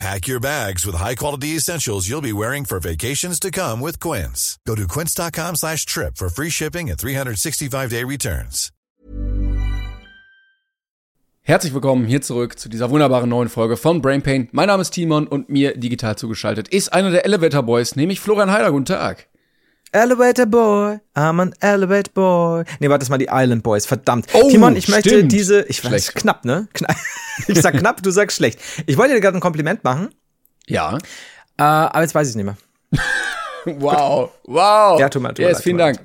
Pack your bags with high-quality essentials you'll be wearing for vacations to come with Quince. Go to quince.com slash trip for free shipping and 365-day returns. Herzlich willkommen hier zurück zu dieser wunderbaren neuen Folge von Brain Pain. Mein Name ist Timon und mir digital zugeschaltet ist einer der Elevator Boys, nämlich Florian Heider. Guten Tag. Elevator Boy, I'm an Elevator Boy. Nee, warte, das mal die Island Boys, verdammt. Oh, Timon, ich möchte stimmt. diese, ich weiß, Schlecht. knapp, ne? Ich sag knapp, du sagst schlecht. Ich wollte dir gerade ein Kompliment machen, Ja. äh, aber jetzt weiß ich nicht mehr. Wow. Wow. Ja, tut mir- tut mir yes, leid, vielen Dank.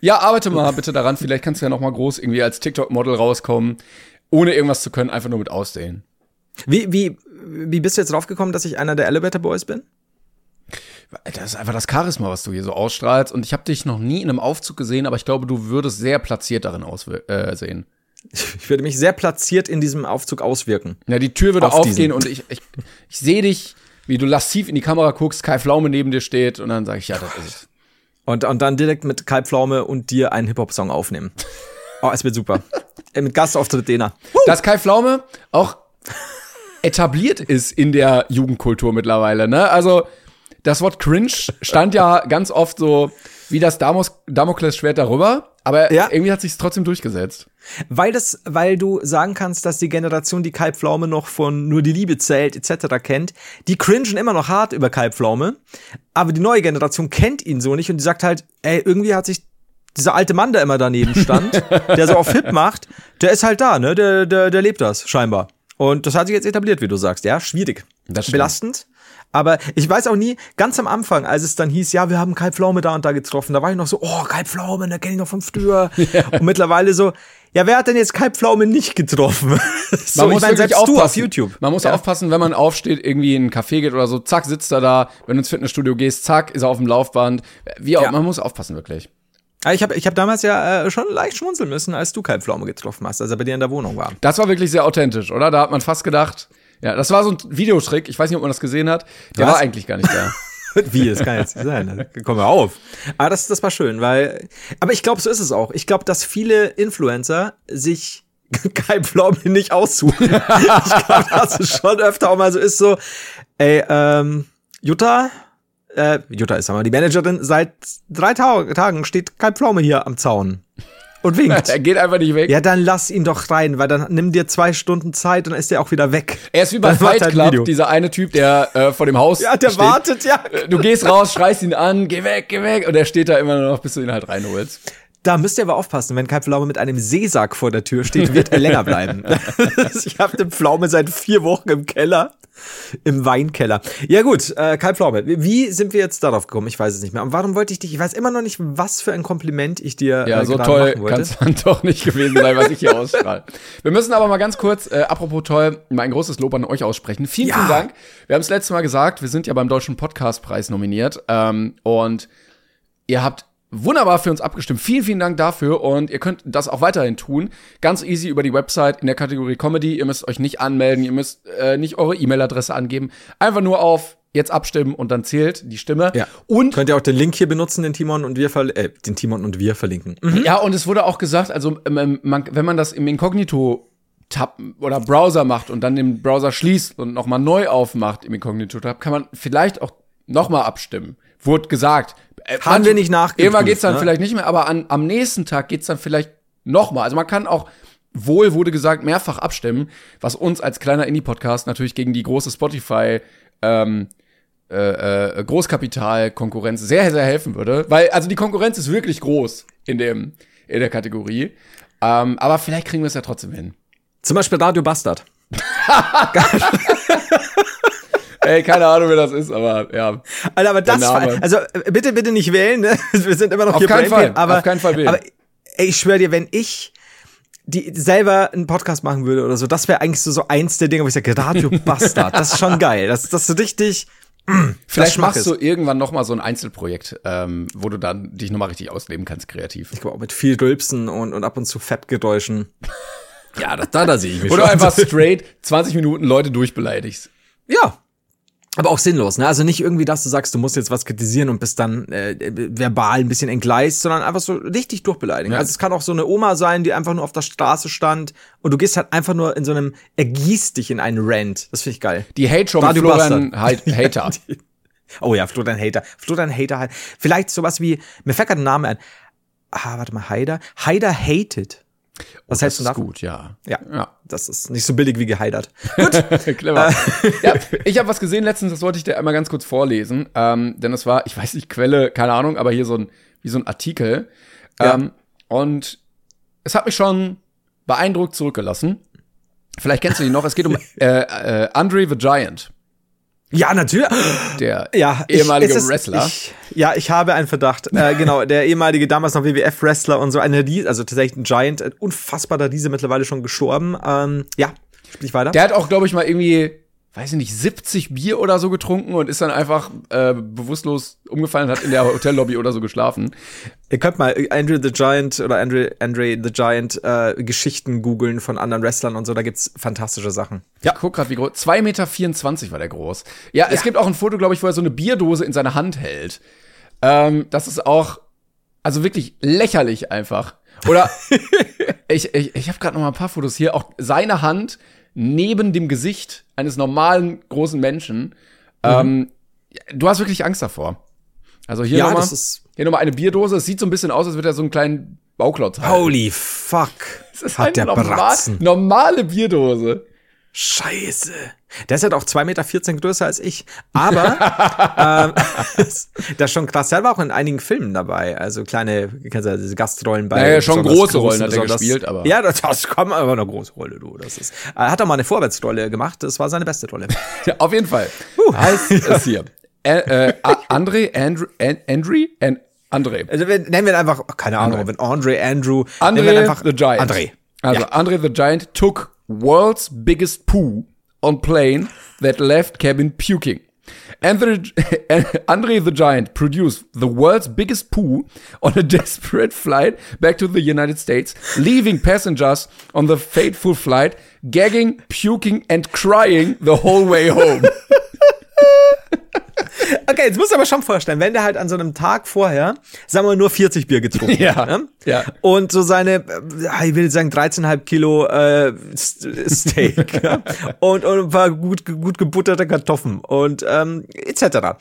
Ja, arbeite mal bitte daran. Vielleicht kannst du ja noch mal groß irgendwie als TikTok-Model rauskommen, ohne irgendwas zu können, einfach nur mit Aussehen. Wie, wie, wie bist du jetzt draufgekommen, dass ich einer der Elevator Boys bin? Das ist einfach das Charisma, was du hier so ausstrahlst. Und ich habe dich noch nie in einem Aufzug gesehen, aber ich glaube, du würdest sehr platziert darin aussehen. Äh, sehen. Ich würde mich sehr platziert in diesem Aufzug auswirken. Ja, die Tür würde Auf aufgehen diesen. und ich, ich, ich sehe dich, wie du lassiv in die Kamera guckst, Kai Pflaume neben dir steht und dann sage ich, ja, das ist es. Und, und dann direkt mit Kalbpflaume und dir einen Hip-Hop-Song aufnehmen. Oh, es wird super. Äh, mit Gastauftritt Dena. Dass Kai Pflaume auch etabliert ist in der Jugendkultur mittlerweile, ne? Also, das Wort cringe stand ja ganz oft so wie das Damos Damoklesschwert darüber, aber Ja. irgendwie hat sich trotzdem durchgesetzt. Weil das, weil du sagen kannst, dass die Generation, die Kalbpflaume noch von nur die Liebe zählt etc. kennt, die cringen immer noch hart über Kalbpflaume, aber die neue Generation kennt ihn so nicht und die sagt halt, ey, irgendwie hat sich dieser alte Mann, der immer daneben stand, der so auf Hip macht, der ist halt da, ne? Der, der, der lebt das scheinbar. Und das hat sich jetzt etabliert, wie du sagst, ja, schwierig, Das stimmt. belastend. Aber ich weiß auch nie, ganz am Anfang, als es dann hieß, ja, wir haben Kai Pflaume da und da getroffen, da war ich noch so, oh, Kai Pflaume, da kenne ich noch vom früher. Und mittlerweile so, ja, wer hat denn jetzt Kai Pflaume nicht getroffen? so, Man muss ich wirklich selbst aufpassen. du auf YouTube. Man muss ja. aufpassen, wenn man aufsteht, irgendwie in ein Café geht oder so, zack, sitzt er da. Wenn du ins Fitnessstudio gehst, zack, ist er auf dem Laufband. Wie auch, Ja. man muss aufpassen, wirklich. Ah, Ich habe ich hab damals ja äh, schon leicht schmunzeln müssen, als du Kai Pflaume getroffen hast, als er bei dir in der Wohnung war. Das war wirklich sehr authentisch, oder? Da hat man fast gedacht, ja, das war so ein Videotrick. Ich weiß nicht, ob man das gesehen hat. Der Was? war eigentlich gar nicht da. Wie, das kann jetzt nicht sein. ne? Komm mal auf. Aber das, das war schön, weil. Aber ich glaube, so ist es auch. Ich glaube, dass viele Influencer sich Kai Pflaume nicht aussuchen. ich glaube, dass es schon öfter auch mal so ist, so, ey, ähm, Jutta, äh, Jutta ist aber die Managerin, seit drei Tau Tagen steht Kai Pflaume hier am Zaun und winkt. er geht einfach nicht weg. Ja, dann lass ihn doch rein, weil dann nimm dir zwei Stunden Zeit und dann ist er auch wieder weg. Er ist wie bei Dann Fight ein Club, Video. dieser eine Typ, der äh, vor dem Haus Ja, der steht. wartet, ja. Äh, Du gehst raus, schreist ihn an, geh weg, geh weg. Und er steht da immer nur noch, bis du ihn halt reinholst. Da müsst ihr aber aufpassen, wenn Kai Pflaume mit einem Seesack vor der Tür steht, wird er länger bleiben. ich habe den Pflaume seit vier Wochen im Keller. Im Weinkeller. Ja gut, äh, Kai Pflaume, wie sind wir jetzt darauf gekommen? Ich weiß es nicht mehr. Und warum wollte ich dich, ich weiß immer noch nicht, was für ein Kompliment ich dir Ja, äh, so toll kann es dann doch nicht gewesen sein, was ich hier ausstrahle. Wir müssen aber mal ganz kurz, äh, apropos toll, mal ein großes Lob an euch aussprechen. Vielen, Ja. vielen Dank. Wir haben es letztes Mal gesagt, wir sind ja beim Deutschen Podcastpreis nominiert. Ähm, und ihr habt wunderbar für uns abgestimmt. Vielen, vielen Dank dafür. Und ihr könnt das auch weiterhin tun. Ganz easy über die Website in der Kategorie Comedy. Ihr müsst euch nicht anmelden, ihr müsst äh, nicht eure E-Mail-Adresse angeben. Einfach nur auf jetzt abstimmen und dann zählt die Stimme. Ja. Und Könnt ihr auch den Link hier benutzen, den Timon und wir verl äh, den Timon und wir verlinken. Ja, und es wurde auch gesagt, also ähm, man, wenn man das im Inkognito Tab oder Browser macht und dann den Browser schließt und nochmal neu aufmacht im Inkognito Tab, kann man vielleicht auch nochmal abstimmen. Wurde gesagt. Äh, Haben manch- wir nicht nachgeprüft, Irgendwann geht's dann ne? vielleicht nicht mehr, aber an, am nächsten Tag geht's dann vielleicht nochmal. Also man kann auch wohl wurde gesagt mehrfach abstimmen, was uns als kleiner Indie-Podcast natürlich gegen die große Spotify ähm, äh, äh, Großkapital-Konkurrenz sehr, sehr helfen würde. Weil, also die Konkurrenz ist wirklich groß in dem, in der Kategorie. Ähm, aber vielleicht kriegen wir es ja trotzdem hin. Zum Beispiel Radio Bastard. Ey, keine Ahnung, wer das ist, aber ja. Alter, aber das also äh, bitte, bitte nicht wählen, ne? Wir sind immer noch Auf hier keinen Fall, aber, auf keinen Fall wählen. Aber ey, ich schwöre dir, wenn ich die selber einen Podcast machen würde oder so, das wäre eigentlich so, so eins der Dinge, wo ich sage, Radio Bastard, das ist schon geil. Das, das ist richtig, Vielleicht Schmack machst ist. du irgendwann noch mal so ein Einzelprojekt, ähm, wo du dann dich noch mal richtig ausleben kannst, kreativ. Ich glaube auch mit viel Rülpsen und, und ab und zu Fettgeräuschen. Ja, das, da, da sehe ich mich Oder schon. einfach straight 20 Minuten Leute durchbeleidigst. Ja. Aber auch sinnlos, ne? Also nicht irgendwie, dass du sagst, du musst jetzt was kritisieren und bist dann äh, verbal ein bisschen entgleist, sondern einfach so richtig durchbeleidigen. Ja. Also es kann auch so eine Oma sein, die einfach nur auf der Straße stand und du gehst halt einfach nur in so einem, ergießt dich in einen Rant. Das finde ich geil. Die Hate-Show mit Florian. Heit- Hater. Oh ja, Florian Hater. Florian Hater halt. Vielleicht sowas wie, mir fällt gerade ein Name ein. Ah, warte mal, Haider. Haider hated. Das hältst du ist davon? gut, ja. Ja. Ja. Das ist nicht so billig wie geheidert. Clever. Äh. ja, ich habe was gesehen letztens, das wollte ich dir einmal ganz kurz vorlesen. Ähm, denn das war, ich weiß nicht, Quelle, keine Ahnung, aber hier so ein, wie so ein Artikel. Ja. Ähm, und es hat mich schon beeindruckt zurückgelassen. Vielleicht kennst du ihn noch. Es geht um äh, äh, Andre the Giant, Ja, natürlich. der Ja, ich- ehemalige es ist- Wrestler. Ich, ja, ich habe einen Verdacht. Äh, genau, der ehemalige damals noch WWF-Wrestler und so eine Riese, also tatsächlich ein Giant, ein unfassbarer Riese, mittlerweile schon gestorben. Ähm, ja, sprich weiter. Der hat auch, glaube ich, mal irgendwie, weiß ich nicht, 70 Bier oder so getrunken und ist dann einfach äh, bewusstlos umgefallen und hat in der Hotellobby oder so geschlafen. Ihr könnt mal Andrew the Giant oder Andre, Andre the Giant äh, Geschichten googeln von anderen Wrestlern und so, da gibt's fantastische Sachen. Ja. Ich guck grad, wie groß. 2,24 Meter war der groß. Ja, es gibt auch ein Foto, glaube ich, wo er so eine Bierdose in seiner Hand hält. Ähm, das ist auch, also wirklich lächerlich einfach. Oder ich, ich, ich habe gerade noch mal ein paar Fotos hier. Auch seine Hand neben dem Gesicht eines normalen großen Menschen. Ähm, du hast wirklich Angst davor. Also hier Ja, nochmal, hier nochmal eine Bierdose. Es sieht so ein bisschen aus, als würde er so einen kleinen Bauklotz halten. Holy fuck. Das ist hat der eine normal, Bratzen. normale Bierdose. Scheiße. Der ist halt auch 2,14 Meter größer als ich. Aber ähm, der ist schon krass. Der war auch in einigen Filmen dabei. Also kleine, kennst du diese Gastrollen bei. Naja, schon große Rollen hat er gespielt, aber- Ja, das, das kam aber eine große Rolle, du. Das ist. Er hat auch mal eine Vorwärtsrolle gemacht. Das war seine beste Rolle. Ja, auf jeden Fall. Heißt es hier. Äh, A- André, Andrew, An Andre, An André. Also wir, nennen wir ihn einfach, keine Ahnung, André. wenn Andre, Andrew. nennen wir ihn André einfach the Giant. André. Also Ja. André the Giant took world's biggest poo on plane that left cabin puking. André, André the Giant produced the world's biggest poo on a desperate flight back to the United States, leaving passengers on the fateful flight gagging, puking and crying the whole way home. Okay, jetzt musst du aber schon vorstellen, wenn der halt an so einem Tag vorher, sagen wir nur 40 Bier getrunken Ja, hat, ne? ja. und so seine, äh, ich will sagen 13,5 Kilo äh, Steak ja? und, und ein paar gut, gut gebutterte Kartoffeln und ähm, etc.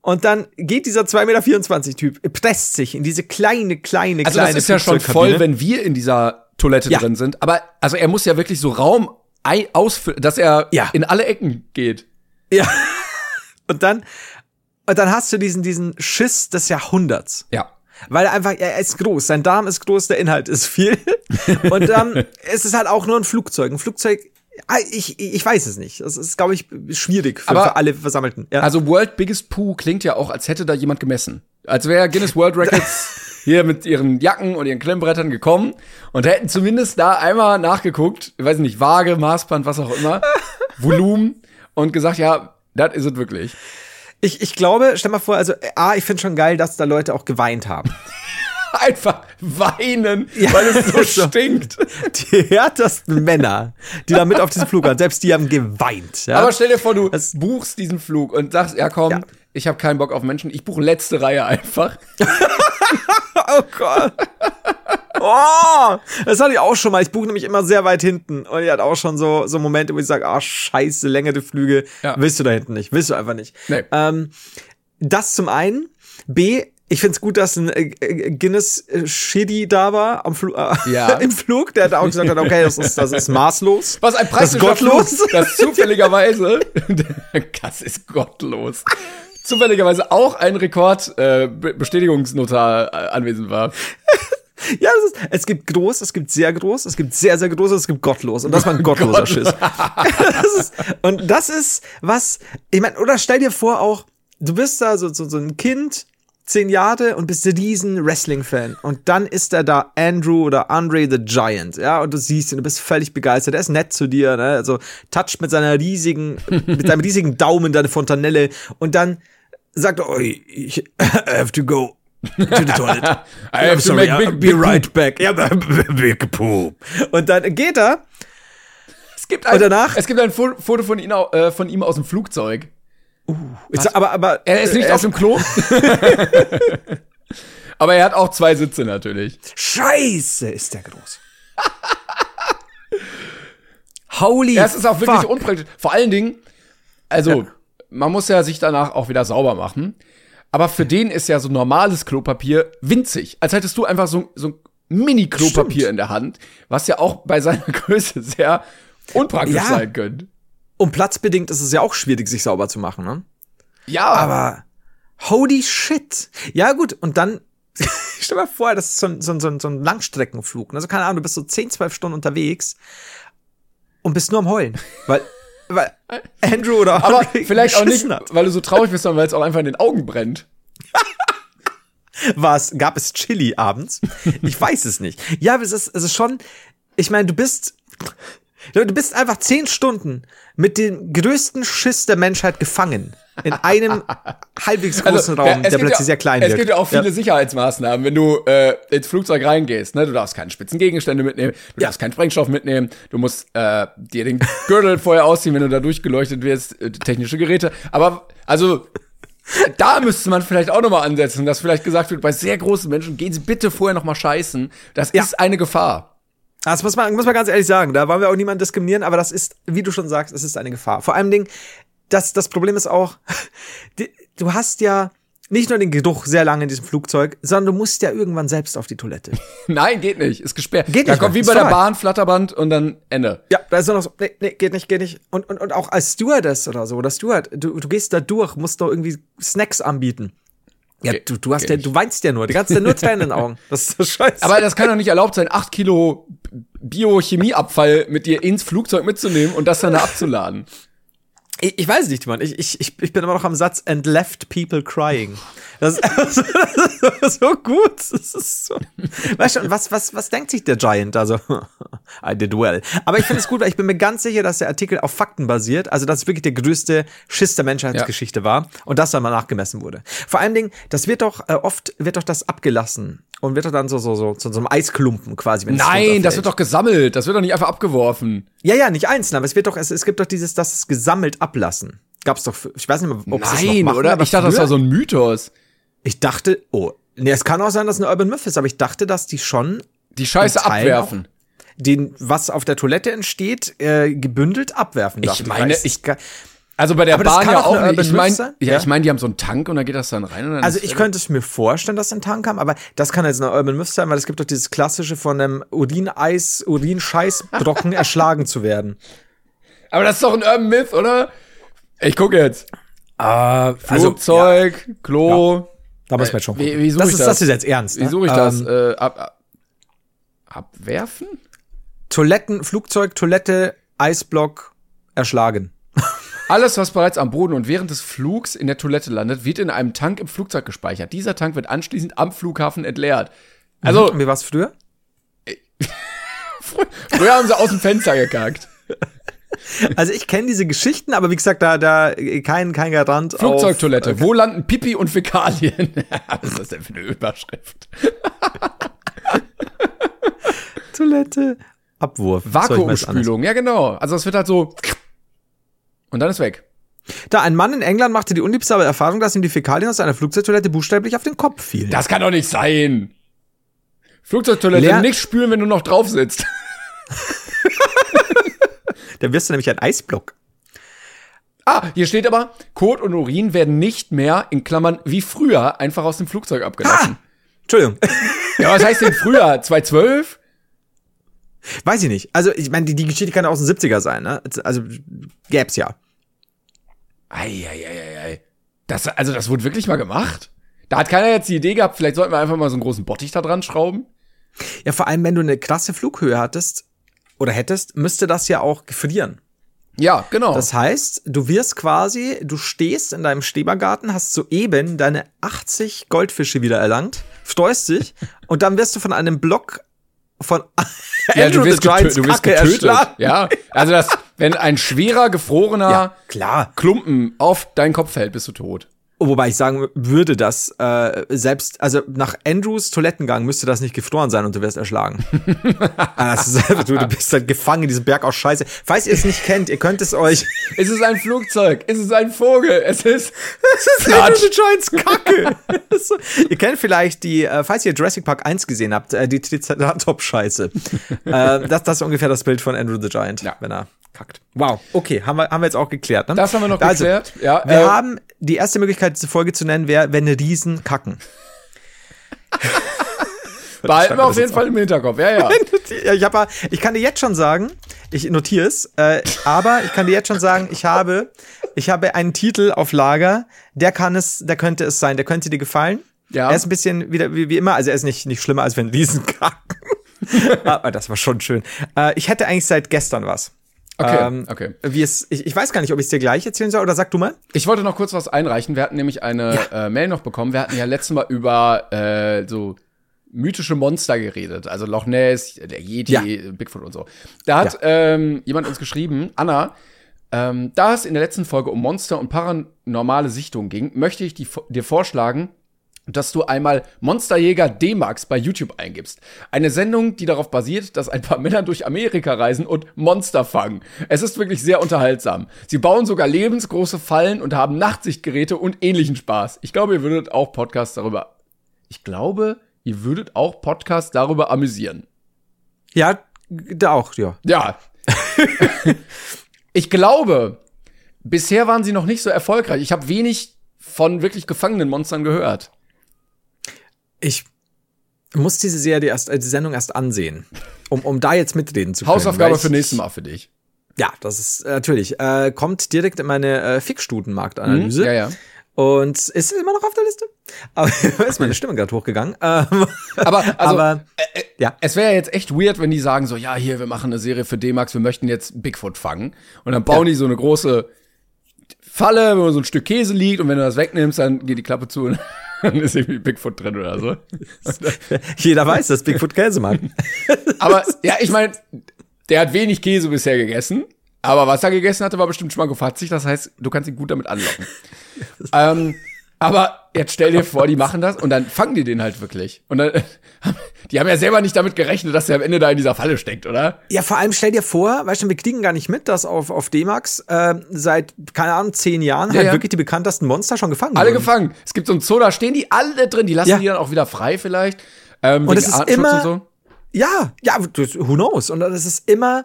Und dann geht dieser 2,24 Meter Typ, presst sich in diese kleine, kleine, Also kleine das ist ja schon voll, wenn wir in dieser Toilette Ja. drin sind. Aber also er muss ja wirklich so Raum ausfüllen, dass er Ja. in alle Ecken geht. Ja. Und dann, und dann hast du diesen, diesen Schiss des Jahrhunderts. Ja. Weil er einfach, er ist groß, sein Darm ist groß, der Inhalt ist viel. Und ähm, es ist halt auch nur ein Flugzeug. Ein Flugzeug, ah, ich, ich weiß es nicht. Das ist, glaube ich, schwierig für, Aber- für alle Versammelten. Ja. Also World Biggest Poo klingt ja auch, als hätte da jemand gemessen. Als wäre Guinness World Records hier mit ihren Jacken und ihren Klemmbrettern gekommen und hätten zumindest da einmal nachgeguckt, ich weiß nicht, Waage, Maßband, was auch immer, Volumen und gesagt, ja, das ist es wirklich. ich, ich glaube, stell mal vor, also, A, ich finde schon geil, dass da Leute auch geweint haben. Einfach weinen, Ja. weil es so stinkt. Die härtesten Männer, die da mit auf diesem Flug waren, selbst die haben geweint. Ja? Aber stell dir vor, du Das- buchst diesen Flug und sagst, ja komm, Ja. ich habe keinen Bock auf Menschen, ich buche letzte Reihe einfach. Oh Gott. Oh, das hatte ich auch schon mal. Ich buche nämlich immer sehr weit hinten. Und ich hatte auch schon so, so Momente, wo ich sage, ah, scheiße, längere Flüge. Ja. Willst du da hinten nicht. Willst du einfach nicht. Nee. Ähm, das zum einen. B, ich find's gut, dass ein äh, äh, Guinness äh, Shitty da war am äh, Ja. im Flug, der da auch gesagt hat, okay, das ist, das ist maßlos. Was ein das ist praktischer gottlos. Flug, das zufälligerweise, das ist gottlos, zufälligerweise auch ein Rekord äh, äh, anwesend war. Ja, es, ist, es gibt groß, es gibt sehr groß, es gibt sehr, sehr groß, es gibt gottlos. Und das war ein gottloser Gottlos. Schiss. das ist, und das ist was, ich meine, oder stell dir vor auch, du bist da so, so, so ein Kind zehn Jahre und bist ein riesen Wrestling-Fan. Und dann ist er da Andrew oder Andre the Giant, ja, und du siehst ihn, du bist völlig begeistert. Er ist nett zu dir, ne? Also toucht mit seiner riesigen, mit seinem riesigen Daumen deine Fontanelle und dann sagt er, oh, ich I have to go to the toilet. I have to make big- be big right back. Ja, big poop. Und dann geht er Es gibt ein, es gibt ein Fo- Foto von, au- äh, von ihm aus dem Flugzeug. Jetzt, aber, aber Er ist nicht er auf dem Klo. Aber er hat auch zwei Sitze natürlich. Scheiße, ist der groß. Holy Ja, es ist auch wirklich fuck. unpraktisch. Vor allen Dingen, also, man muss ja sich danach auch wieder sauber machen. Aber für den ist ja so normales Klopapier winzig. Als hättest du einfach so, so ein Mini-Klopapier in der Hand, was ja auch bei seiner Größe sehr unpraktisch Ja. sein könnte. Und platzbedingt ist es ja auch schwierig, sich sauber zu machen, ne? Ja, Aber holy shit. Ja, gut, und dann stell dir mal vor, das ist so ein, so ein, so ein, Langstreckenflug. Also keine Ahnung, du bist so 10, 12 Stunden unterwegs und bist nur am Heulen. Weil, weil Andrew oder aber vielleicht auch nicht, hat. weil du so traurig bist, sondern weil es auch einfach in den Augen brennt. Was, gab es Chili abends? Ich weiß es nicht. Ja, aber es ist, es ist schon, ich meine, du bist, du bist einfach zehn Stunden mit dem größten Schiss der Menschheit gefangen. In einem halbwegs großen Raum, Also, ja, es der plötzlich ja, sehr klein es wird. gibt ja auch viele Sicherheitsmaßnahmen, wenn du äh, ins Flugzeug reingehst. Ne? Du darfst keine spitzen Gegenstände mitnehmen, du Ja. darfst keinen Sprengstoff mitnehmen, du musst äh, dir den Gürtel vorher ausziehen, wenn du da durchgeleuchtet wirst, äh, technische Geräte. Aber also da müsste man vielleicht auch noch mal ansetzen, dass vielleicht gesagt wird, bei sehr großen Menschen gehen Sie bitte vorher noch mal scheißen. Das Ja. ist eine Gefahr. Das muss man, muss man ganz ehrlich sagen. Da wollen wir auch niemanden diskriminieren, aber das ist, wie du schon sagst, es ist eine Gefahr. Vor allem Ding, das, das Problem ist auch, die, du hast ja nicht nur den Geruch sehr lange in diesem Flugzeug, sondern du musst ja irgendwann selbst auf die Toilette. Nein, geht nicht, ist gesperrt. Geht da nicht kommt mehr, wie ist bei der vorbei. Bahn Flatterband und dann Ende. Ja, da ist nur noch so, nee, nee, geht nicht, geht nicht. Und, und, und auch als Stewardess oder so, oder Steward, du, du gehst da durch, musst doch irgendwie Snacks anbieten. Ja, du, du hast ja, du weinst ja nur, die ganze Zeit nur Tränen in den Augen. Das ist so scheiße. Aber das kann doch nicht erlaubt sein, acht Kilo Biochemieabfall mit dir ins Flugzeug mitzunehmen und das dann da abzuladen. Ich, ich weiß nicht, Mann. Ich, ich, ich bin immer noch am Satz and left people crying. Das ist, das ist so gut. Das ist so. Weißt du, was, was, was denkt sich der Giant? Also, I did well. Aber ich finde es gut, weil ich bin mir ganz sicher, dass der Artikel auf Fakten basiert. Also, dass es wirklich der größte Schiss der Menschheitsgeschichte war und das dann mal nachgemessen wurde. Vor allen Dingen, das wird doch, äh, oft wird doch das abgelassen und wird doch dann so, so, so, zu so einem Eisklumpen quasi. Wenn es Nein, das wird doch gesammelt. Das wird doch nicht einfach abgeworfen. Ja, ja, nicht einzeln, aber es wird doch, es, es gibt doch dieses, das ist gesammelt ablassen. Gab's doch, ich weiß nicht mehr, ob es Nein, machen, oder? Ich dachte, das früher- war so ein Mythos. Ich dachte, oh, nee, es kann auch sein, dass es eine Urban Myth ist, aber ich dachte, dass die schon Die Scheiße abwerfen. den, was auf der Toilette entsteht, äh, gebündelt abwerfen. Ich dachte meine, weiß ich- Aber bei der Aber das Bahn kann ja auch eine. Ich meine, ja, Ja. ich meine, die haben so einen Tank und da geht das dann rein. Und dann also ich könnte es mir vorstellen, dass ein Tank kam, aber das kann jetzt eine Urban Myth sein, weil es gibt doch dieses klassische von einem Urineis, Urinscheißbrocken erschlagen zu werden. aber das ist doch ein Urban Myth, oder? Ich gucke jetzt. Äh, Flugzeug, Klo. da muss man jetzt schon Wie, gucken. wie suche das ist, das? das ist jetzt ernst. Wie ne? suche ich das? Ähm, Äh, ab, ab, abwerfen? Toiletten, Flugzeug, Toilette, Eisblock, erschlagen. Alles, was bereits am Boden und während des Flugs in der Toilette landet, wird in einem Tank im Flugzeug gespeichert. Dieser Tank wird anschließend am Flughafen entleert. Also, Und wie war es früher? früher haben sie aus dem Fenster gekackt. Also ich kenne diese Geschichten, aber wie gesagt, da, da kein, kein Garant. Flugzeugtoilette. Auf, Wo landen Pipi und Fäkalien? Was ist das denn für eine Überschrift? Toilette, Abwurf. Vakuumspülung. Ja, genau. Also es wird halt so und dann ist weg. Da ein Mann in England machte die unliebsame Erfahrung, dass ihm die Fäkalien aus einer Flugzeugtoilette buchstäblich auf den Kopf fielen. Das kann doch nicht sein. Flugzeugtoilette Leer- nicht spülen, wenn du noch drauf sitzt. Dann wirst du nämlich ein Eisblock. Ah, hier steht aber, Kot und Urin werden nicht mehr, in Klammern, wie früher, einfach aus dem Flugzeug abgelassen. Entschuldigung. Ja, was heißt denn früher? 2012? Weiß ich nicht. Also, ich meine, die, die Geschichte kann ja aus den 70er sein, ne? Also, gäb's ja. Eieieiei. Das, also das wurde wirklich mal gemacht? Da hat keiner jetzt die Idee gehabt, vielleicht sollten wir einfach mal so einen großen Bottich da dran schrauben. Ja, vor allem, wenn du eine krasse Flughöhe hattest oder hättest, müsste das ja auch gefrieren. Ja, genau. Das heißt, du wirst quasi, du stehst in deinem Schrebergarten, hast soeben deine 80 Goldfische wieder erlangt, freust dich und dann wirst du von einem Block von ja, du Andrew wirst, the Giants getö du wirst getötet. Ja, also das, wenn ein schwerer, gefrorener Ja, klar. Klumpen auf deinen Kopf fällt, bist du tot. Wobei ich sagen würde, dass äh, selbst, also nach Andrews Toilettengang müsste das nicht gefroren sein und du wirst erschlagen. Ah, ist einfach, du, du bist halt gefangen in diesem Berg aus Scheiße. Falls ihr es nicht kennt, ihr könnt es euch. Es ist ein Flugzeug, es ist ein Vogel, es ist. Das ist Andrew the Giants Kacke. Ihr kennt vielleicht die, äh, falls ihr Jurassic Park 1 gesehen habt, äh, die Triceratops-Scheiße. äh, das, das ist ungefähr das Bild von Andrew the Giant, Ja. wenn er kackt. Wow, okay, haben wir, haben wir jetzt auch geklärt. Ne? Das haben wir noch Also, geklärt. Ja, Wir äh, haben die erste Möglichkeit, diese Folge zu nennen, wäre, wenn Riesen kacken. Behalten wir auf jeden Fall im Hinterkopf. Ja, ja. Ja, ich, hab, ich kann dir jetzt schon sagen, ich notiere es, äh, aber ich kann dir jetzt schon sagen, ich habe, ich habe einen Titel auf Lager, der kann es, der könnte es sein, der könnte dir gefallen. Ja. Er ist ein bisschen wieder wie, wie immer, also er ist nicht, nicht schlimmer, als wenn Riesen kacken. aber das war schon schön. Äh, ich hätte eigentlich seit gestern was. Okay, Ähm, okay. Wie es, ich, ich weiß gar nicht, ob ich es dir gleich erzählen soll oder sag du mal. Ich wollte noch kurz was einreichen. Wir hatten nämlich eine äh, Mail noch bekommen. Wir hatten ja letztes Mal über äh, so mythische Monster geredet. Also Loch Ness, der Yeti, Ja. Bigfoot und so. Da hat ähm, jemand uns geschrieben, Anna, ähm, da es in der letzten Folge um Monster und paranormale Sichtungen ging, möchte ich die, dir vorschlagen, dass du einmal Monsterjäger D-Max bei YouTube eingibst. Eine Sendung, die darauf basiert, dass ein paar Männer durch Amerika reisen und Monster fangen. Es ist wirklich sehr unterhaltsam. Sie bauen sogar lebensgroße Fallen und haben Nachtsichtgeräte und ähnlichen Spaß. Ich glaube, ihr würdet auch Podcasts darüber. Ich glaube, ihr würdet auch Podcasts darüber amüsieren. Ja, da auch, ja. Ja. ich glaube, bisher waren sie noch nicht so erfolgreich. Ich habe wenig von wirklich gefangenen Monstern gehört. Ich muss diese Serie erst, äh, die Sendung erst ansehen, um, um da jetzt mitreden zu können. Hausaufgabe ich- für nächstes Mal für dich. Ja, das ist äh, natürlich. Äh, kommt direkt in meine äh, Fickstutenmarktanalyse. Mhm, ja, ja. Und ist immer noch auf der Liste. Aber ist meine Stimme gerade hochgegangen. Ähm, Aber, also, aber ja. es wäre ja jetzt echt weird, wenn die sagen so, ja, hier, wir machen eine Serie für D-Max, wir möchten jetzt Bigfoot fangen. Und dann bauen Ja. die so eine große Falle, wo so ein Stück Käse liegt und wenn du das wegnimmst, dann geht die Klappe zu und dann ist irgendwie Bigfoot drin oder so. Jeder weiß, dass Bigfoot Käse mag. Aber ja, ich meine, der hat wenig Käse bisher gegessen. Aber was er gegessen hatte, war bestimmt schmackofatzig. Das heißt, du kannst ihn gut damit anlocken. ähm, aber jetzt stell dir vor, die machen das und dann fangen die den halt wirklich. Und dann, die haben ja selber nicht damit gerechnet, dass der am Ende da in dieser Falle steckt, oder? Ja, vor allem stell dir vor, weißt du, wir kriegen gar nicht mit, dass auf, auf D-Max äh, seit, keine Ahnung, zehn Jahren Ja, halt ja. wirklich die bekanntesten Monster schon gefangen Alle wurden. gefangen. Es gibt so ein Zoo, da stehen die alle drin. Die lassen Ja. die dann auch wieder frei vielleicht. Ähm, Und es ist Artenschutz immer- und so. Ja, ja, who knows? Und das ist immer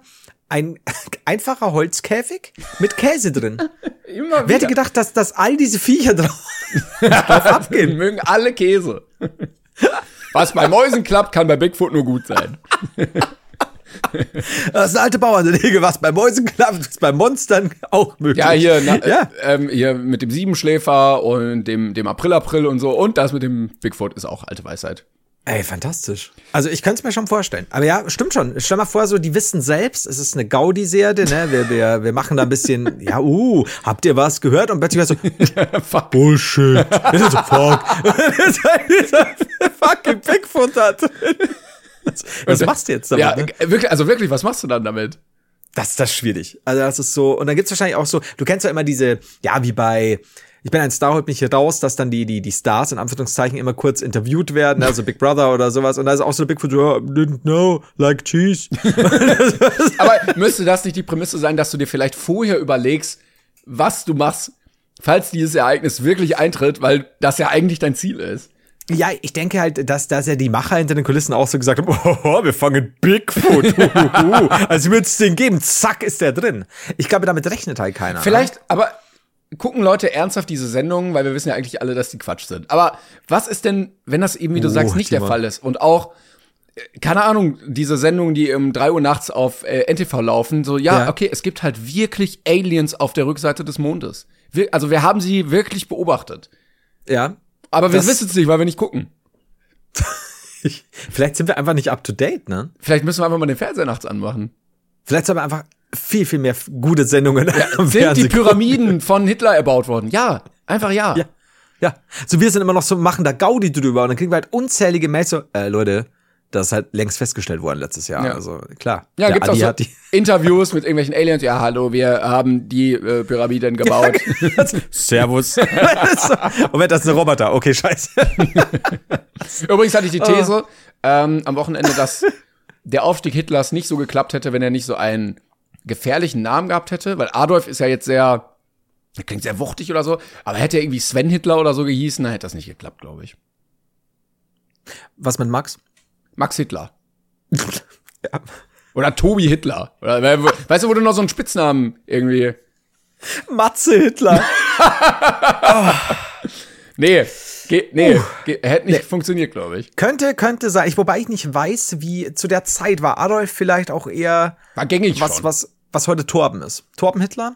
ein einfacher Holzkäfig mit Käse drin. Immer Wer hätte gedacht, dass, dass all diese Viecher drauf, drauf Die abgehen? mögen alle Käse. Was bei Mäusen klappt, kann bei Bigfoot nur gut sein. Das ist eine alte Bauernregel, was bei Mäusen klappt, ist bei Monstern auch möglich. Ja, hier, na, Ja. Äh, ähm, hier mit dem Siebenschläfer und dem, dem April-April und so. Und das mit dem Bigfoot ist auch alte Weisheit. Ey, fantastisch. Also ich könnte es mir schon vorstellen. Aber ja, stimmt schon. Stell mal vor, so die wissen selbst, es ist eine Gaudi-Serie, ne? Wir, wir, wir machen da ein bisschen, ja, uh, habt ihr was gehört? Und plötzlich war so, Fuck. Bullshit. Das ist so, fuck. Fucking Bigfoot hat. Was machst du jetzt damit? Ja, ne? äh, wirklich, also wirklich, was machst du dann damit? Das, das ist schwierig. Also das ist so, und dann gibt's wahrscheinlich auch so, du kennst ja immer diese, ja, wie bei Ich bin ein Star, holt mich hier raus, dass dann die, die, die Stars in Anführungszeichen immer kurz interviewt werden, also Big Brother oder sowas. Und da ist auch so Bigfoot, ja, didn't know, like cheese. Aber müsste das nicht die Prämisse sein, dass du dir vielleicht vorher überlegst, was du machst, falls dieses Ereignis wirklich eintritt, weil das ja eigentlich dein Ziel ist? Ja, ich denke halt, dass, dass ja die Macher hinter den Kulissen auch so gesagt haben, oh, wir fangen Bigfoot. Huhuhu. also wird es den geben, zack, ist der drin. Ich glaube, damit rechnet halt keiner. Vielleicht, aber gucken Leute ernsthaft diese Sendungen, weil wir wissen ja eigentlich alle, dass die Quatsch sind. Aber was ist denn, wenn das eben, wie du Oh, sagst, nicht der. Fall ist? Und auch, äh, keine Ahnung, diese Sendungen, die um 3 Uhr nachts auf äh, NTV laufen, so, ja, Ja. okay, es gibt halt wirklich Aliens auf der Rückseite des Mondes. Wir, also wir haben sie wirklich beobachtet. Ja. Aber wir wissen es nicht, weil wir nicht gucken. Ich, vielleicht sind wir einfach nicht up to date, ne? Vielleicht müssen wir einfach mal den Fernseher nachts anmachen. Vielleicht soll man einfach viel, viel mehr gute Sendungen ja, Sind Fernsehen die Pyramiden von Hitler erbaut worden? Ja, einfach ja. Ja. Ja, so wir sind immer noch so, machen da Gaudi drüber und dann kriegen wir halt unzählige Mails so, äh, Leute, das ist halt längst festgestellt worden letztes Jahr. Ja. Also klar. Ja, gibt's Adi auch so Interviews mit irgendwelchen Aliens. Ja, hallo, wir haben die äh, Pyramiden gebaut. Ja, Servus. und wenn das ein Roboter, okay, scheiße. Übrigens hatte ich die These oh. ähm, am Wochenende, dass der Aufstieg Hitlers nicht so geklappt hätte, wenn er nicht so einen gefährlichen Namen gehabt hätte, weil Adolf ist ja jetzt sehr, klingt sehr wuchtig oder so, aber hätte er irgendwie Sven Hitler oder so gehießen, dann hätte das nicht geklappt, glaube ich. Was mit Max? Max Hitler. ja. Oder Tobi Hitler. Oder, weißt du, wo du noch so einen Spitznamen irgendwie. Matze Hitler. oh. Nee, Ge nee, uh, hätte nicht nee. funktioniert, glaube ich. Könnte, könnte sein. Ich, wobei ich nicht weiß, wie zu der Zeit war Adolf vielleicht auch eher war gängig was, schon. was, was heute Torben ist. Torben Hitler?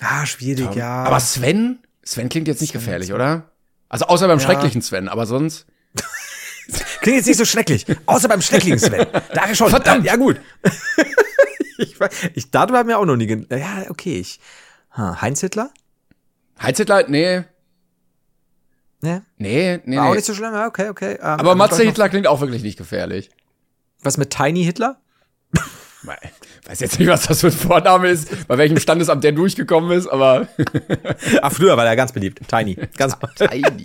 Ah, schwierig, Torben. ja. Aber Sven? Sven klingt jetzt nicht Sven gefährlich, oder? Also außer beim ja. schrecklichen Sven, aber sonst. klingt jetzt nicht so schrecklich. Außer beim schrecklichen Sven. Da schon. Verdammt. Ja, gut. ich, ich, darüber haben wir auch noch nie. Ja, okay. Ich, Heinz Hitler? Heinz Hitler? Nee. Nee? Nee, nee. War auch nicht so schlimm, okay, okay. Um, Aber Matze Hitler klingt auch wirklich nicht gefährlich. Was mit Tiny Hitler? Weiß jetzt nicht, was das für ein Vorname ist, bei welchem Standesamt der durchgekommen ist, aber. Ach, früher war der ganz beliebt. Tiny. Ganz Tiny.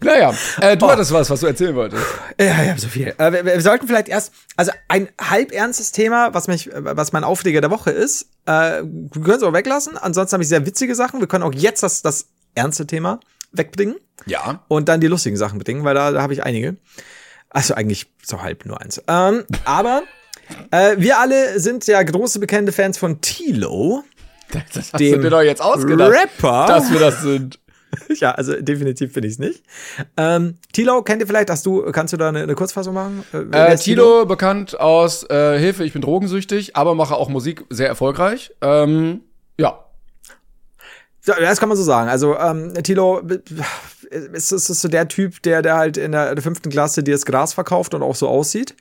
Naja, äh, du oh. hattest was, was du erzählen wolltest. Ja, ich habe so viel. Äh, wir, wir, sollten vielleicht erst, also ein halb ernstes Thema, was mich, was mein Aufreger der Woche ist. Äh, wir können es auch weglassen. Ansonsten habe ich sehr witzige Sachen. Wir können auch jetzt das, das ernste Thema wegbringen. Ja. Und dann die lustigen Sachen bedingen, weil da, da habe ich einige. Also eigentlich so halb nur eins. Ähm, aber äh, wir alle sind ja große bekannte Fans von Tilo. Das hast dem du dir doch jetzt ausgedacht, Rapper, dass wir das sind. ja, also definitiv finde ich es nicht. Ähm, Tilo kennt ihr vielleicht? Hast du, kannst du da eine, eine Kurzfassung machen? Äh, äh Tilo, bekannt aus äh, Hilfe, ich bin drogensüchtig, aber mache auch Musik sehr erfolgreich. Ähm, ja, ja, das kann man so sagen. Also ähm, Tilo ist, ist, ist so der Typ, der, der halt in der, der fünften Klasse dir das Gras verkauft und auch so aussieht.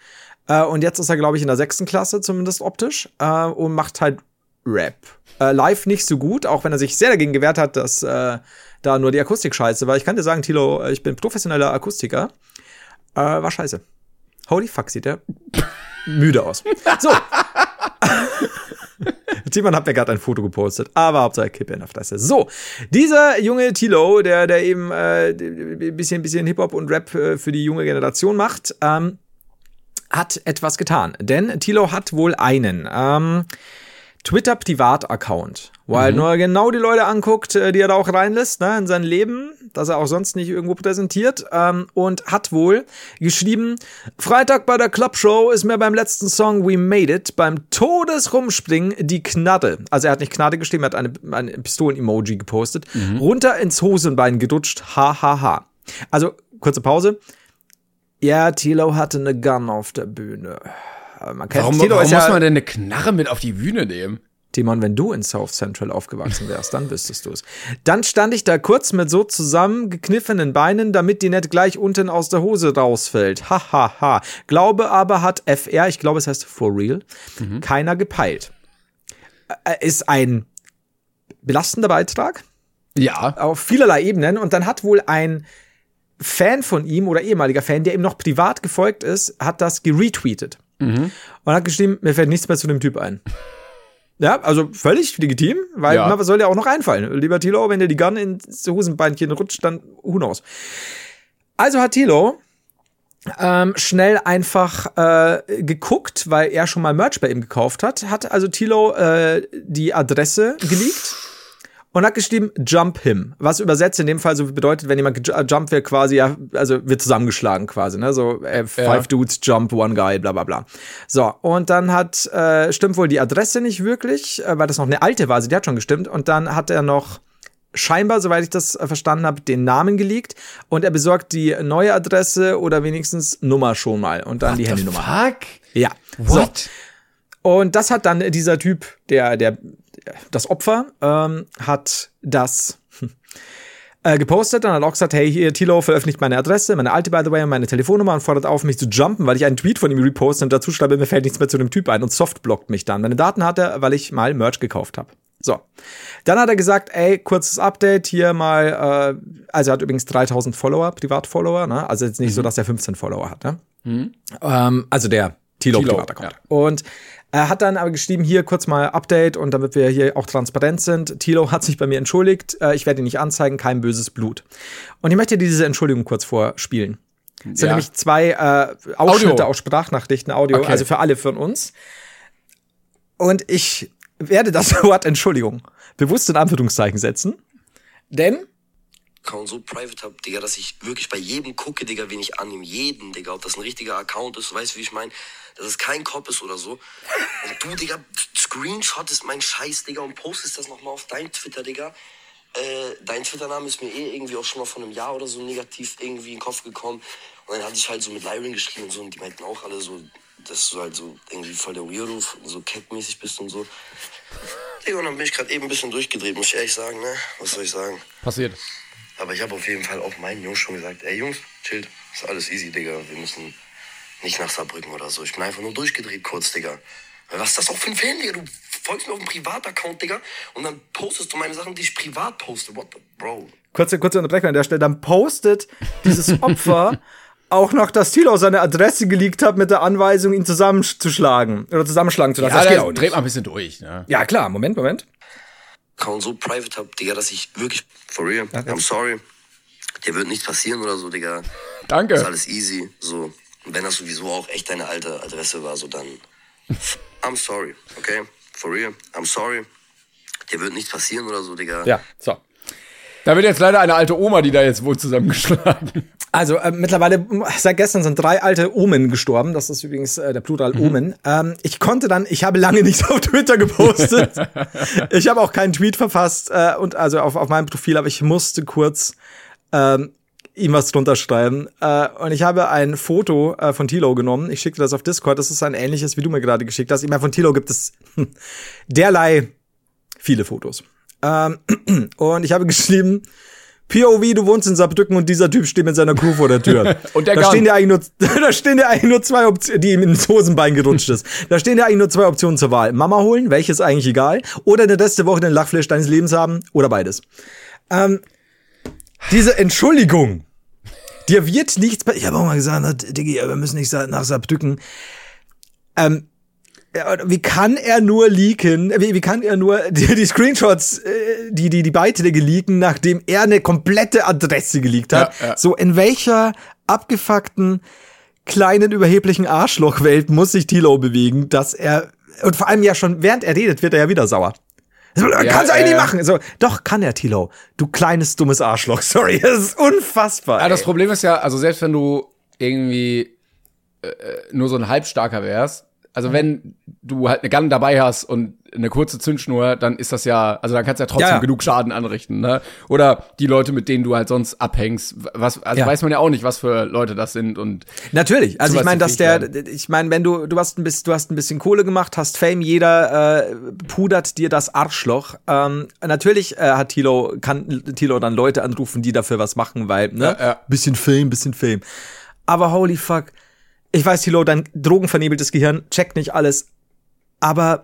Äh, und jetzt ist er, glaube ich, in der sechsten Klasse, zumindest optisch, äh, und macht halt Rap. Äh, live nicht so gut, auch wenn er sich sehr dagegen gewehrt hat, dass äh, da nur die Akustik scheiße war. Ich kann dir sagen, Tilo, ich bin professioneller Akustiker. Äh, war scheiße. Holy fuck, sieht der müde aus. So. Timon hat mir gerade ein Foto gepostet, aber Hauptsache Kippe in der Fresse. So, dieser junge Tilo, der, der eben äh, bisschen, bisschen Hip-Hop und Rap äh, für die junge Generation macht, ähm, hat etwas getan. Denn Tilo hat wohl einen ähm, Twitter-Privat-Account, wo er mhm. nur genau die Leute anguckt, äh, die er da auch reinlässt, ne, in sein Leben, das er auch sonst nicht irgendwo präsentiert, ähm, und hat wohl geschrieben, Freitag bei der Clubshow ist mir beim letzten Song We Made It beim Todesrumspringen die Knarre, also er hat nicht Knarre geschrieben, er hat eine, ein Pistolen-Emoji gepostet, mhm. runter ins Hosenbein gedutscht, ha, ha, ha. Also, kurze Pause. Ja, Tilo hatte eine Gun auf der Bühne. Man kennt warum warum muss ja, man denn eine Knarre mit auf die Bühne nehmen? Timon, wenn du in South Central aufgewachsen wärst, dann wüsstest du es. Dann stand ich da kurz mit so zusammengekniffenen Beinen, damit die nicht gleich unten aus der Hose rausfällt. Ha, ha, ha. Glaube aber hat FR, ich glaube es heißt for real, mhm. keiner gepeilt. Ist ein belastender Beitrag. Ja. Auf vielerlei Ebenen. Und dann hat wohl ein Fan von ihm oder ehemaliger Fan, der ihm noch privat gefolgt ist, hat das geretweetet. Mhm. Und hat geschrieben, mir fällt nichts mehr zu dem Typ ein. Ja, also völlig legitim, weil ja. was soll dir auch noch einfallen? Lieber Tilo, wenn dir die Gun ins Hosenbeinchen rutscht, dann who knows. Also hat Tilo ähm, schnell einfach äh, geguckt, weil er schon mal Merch bei ihm gekauft hat, hat also Tilo äh, die Adresse geleakt und hat geschrieben Jump him, was übersetzt in dem Fall so bedeutet, wenn jemand äh, jumpt, wird quasi ja, also wird zusammengeschlagen quasi, ne, so äh, five ja. dudes jump one guy, bla bla bla. So und dann hat äh, stimmt wohl die Adresse nicht wirklich, äh, weil das noch eine alte war, also die hat schon gestimmt und dann hat er noch scheinbar, soweit ich das äh, verstanden habe, den Namen geleakt und er besorgt die neue Adresse oder wenigstens Nummer schon mal und dann What die Handynummer. Fuck? Ja. What? So. Und das hat dann dieser Typ, der, der das Opfer ähm, hat das äh, gepostet und hat auch gesagt, hey, hier, Tilo veröffentlicht meine Adresse, meine alte, by the way, und meine Telefonnummer und fordert auf, mich zu jumpen, weil ich einen Tweet von ihm reposte und dazu schreibe, mir fällt nichts mehr zu dem Typ ein und softblockt mich dann. Meine Daten hat er, weil ich mal Merch gekauft habe. So. Dann hat er gesagt, ey, kurzes Update, hier mal, äh, also er hat übrigens 3000 Follower, Privatfollower, ne? Also jetzt nicht mhm. so, dass er 15 Follower hat, ne? Mhm. Ähm, also der Tilo, Tilo Privataccount. Ja. Und er hat dann aber geschrieben, hier kurz mal Update und damit wir hier auch transparent sind. Tilo hat sich bei mir entschuldigt. Äh, ich werde ihn nicht anzeigen, kein böses Blut. Und ich möchte diese Entschuldigung kurz vorspielen. Es sind nämlich zwei äh, Ausschnitte Audio. aus Sprachnachrichten, Audio, okay. also für alle von uns. Und ich werde das Wort Entschuldigung bewusst in Anführungszeichen setzen. Denn Account so private hab, Digga, dass ich wirklich bei jedem gucke, Digga, wen ich annehme. Jeden, Digga, ob das ein richtiger Account ist, weißt du, wie ich meine? Dass es kein Cop ist oder so. Und du, Digga, screenshottest mein Scheiß, Digga, und postest das nochmal auf dein Twitter, Digga. Äh, dein Twitter-Name ist mir eh irgendwie auch schon mal von einem Jahr oder so negativ irgendwie in den Kopf gekommen. Und dann hatte ich halt so mit Lyron geschrieben und so, und die meinten auch alle so, dass du halt so irgendwie voll der Weirdo, so cat-mäßig bist und so. Digga, und dann bin ich gerade eben ein bisschen durchgedreht, muss ich ehrlich sagen, ne? Was soll ich sagen? Passiert. Aber ich habe auf jeden Fall auch meinen Jungs schon gesagt, ey Jungs, chillt, ist alles easy, Digga. Wir müssen nicht nach Saarbrücken oder so. Ich bin einfach nur durchgedreht kurz, Digga. Was ist das auch für ein Fan, Digga? Du folgst mir auf einem Privataccount, Digga, und dann postest du meine Sachen, die ich privat poste. What the, bro? Kurze, kurze Unterbrechung an der Stelle. Dann postet dieses Opfer auch noch, dass Thilo seine Adresse geleakt hat mit der Anweisung, ihn zusammenzuschlagen oder zusammenschlagen zu lassen. Ja, das geht auch nicht. dreht mal ein bisschen durch. Ne? Ja, klar. Moment, Moment. Account so private hab, Digga, dass ich wirklich, for real, okay. I'm sorry. Dir wird nichts passieren oder so, Digga. Danke. Ist alles easy, so. Und wenn das sowieso auch echt deine alte Adresse war, so dann, I'm sorry, okay? For real, I'm sorry. Dir wird nichts passieren oder so, Digga. Ja, so. Da wird jetzt leider eine alte Oma, die da jetzt wohl zusammengeschlagen. Also äh, mittlerweile, seit gestern sind drei alte Omen gestorben. Das ist übrigens äh, der Plural mhm. Omen. Ähm, ich konnte dann, ich habe lange nichts auf Twitter gepostet. ich habe auch keinen Tweet verfasst äh, und also auf, auf meinem Profil, aber ich musste kurz ähm, ihm was drunter schreiben. Äh, und ich habe ein Foto äh, von Tilo genommen. Ich schickte das auf Discord. Das ist ein ähnliches, wie du mir gerade geschickt hast. Ich meine, von Tilo gibt es derlei viele Fotos. Ähm, und ich habe geschrieben, POV, du wohnst in Saarbrücken und dieser Typ steht mit seiner Crew vor der Tür. und der da stehen ja eigentlich nur, da stehen ja eigentlich nur zwei Optionen, die ihm ins Hosenbein gerutscht ist. Da stehen ja eigentlich nur zwei Optionen zur Wahl. Mama holen, welches eigentlich egal, oder eine letzte Woche den Lachflash deines Lebens haben, oder beides. Ähm, diese Entschuldigung, dir wird nichts, ich habe auch mal gesagt, Diggi, wir müssen nicht nach Saarbrücken. Ähm, wie kann er nur leaken, wie, wie kann er nur die, die Screenshots, äh, die, die, die Beiträge leaken, nachdem er eine komplette Adresse geleakt hat? Ja, ja. So, in welcher abgefuckten, kleinen, überheblichen Arschlochwelt muss sich Tilo bewegen, dass er, und vor allem ja schon, während er redet, wird er ja wieder sauer. So, ja, kannst du eigentlich nicht machen. So, doch, kann er, Tilo. Du kleines, dummes Arschloch. Sorry, das ist unfassbar. Ja, das Problem ist ja, also selbst wenn du irgendwie äh, äh nur so ein Halbstarker wärst, also mhm. wenn du halt eine Gun dabei hast und eine kurze Zündschnur, dann ist das ja, also dann kannst du ja trotzdem ja, ja. genug Schaden anrichten, ne? Oder die Leute, mit denen du halt sonst abhängst, was, also ja. weiß man ja auch nicht, was für Leute das sind und natürlich. Also ich meine, dass der, werden. ich meine, wenn du du hast ein bisschen, du hast ein bisschen Kohle gemacht, hast Fame, jeder äh, pudert dir das Arschloch. Ähm, natürlich äh, hat Tilo kann Tilo dann Leute anrufen, die dafür was machen, weil ne, ja, bisschen Fame, bisschen Fame. Aber holy fuck ich weiß, Tilo, dein drogenvernebeltes Gehirn checkt nicht alles, aber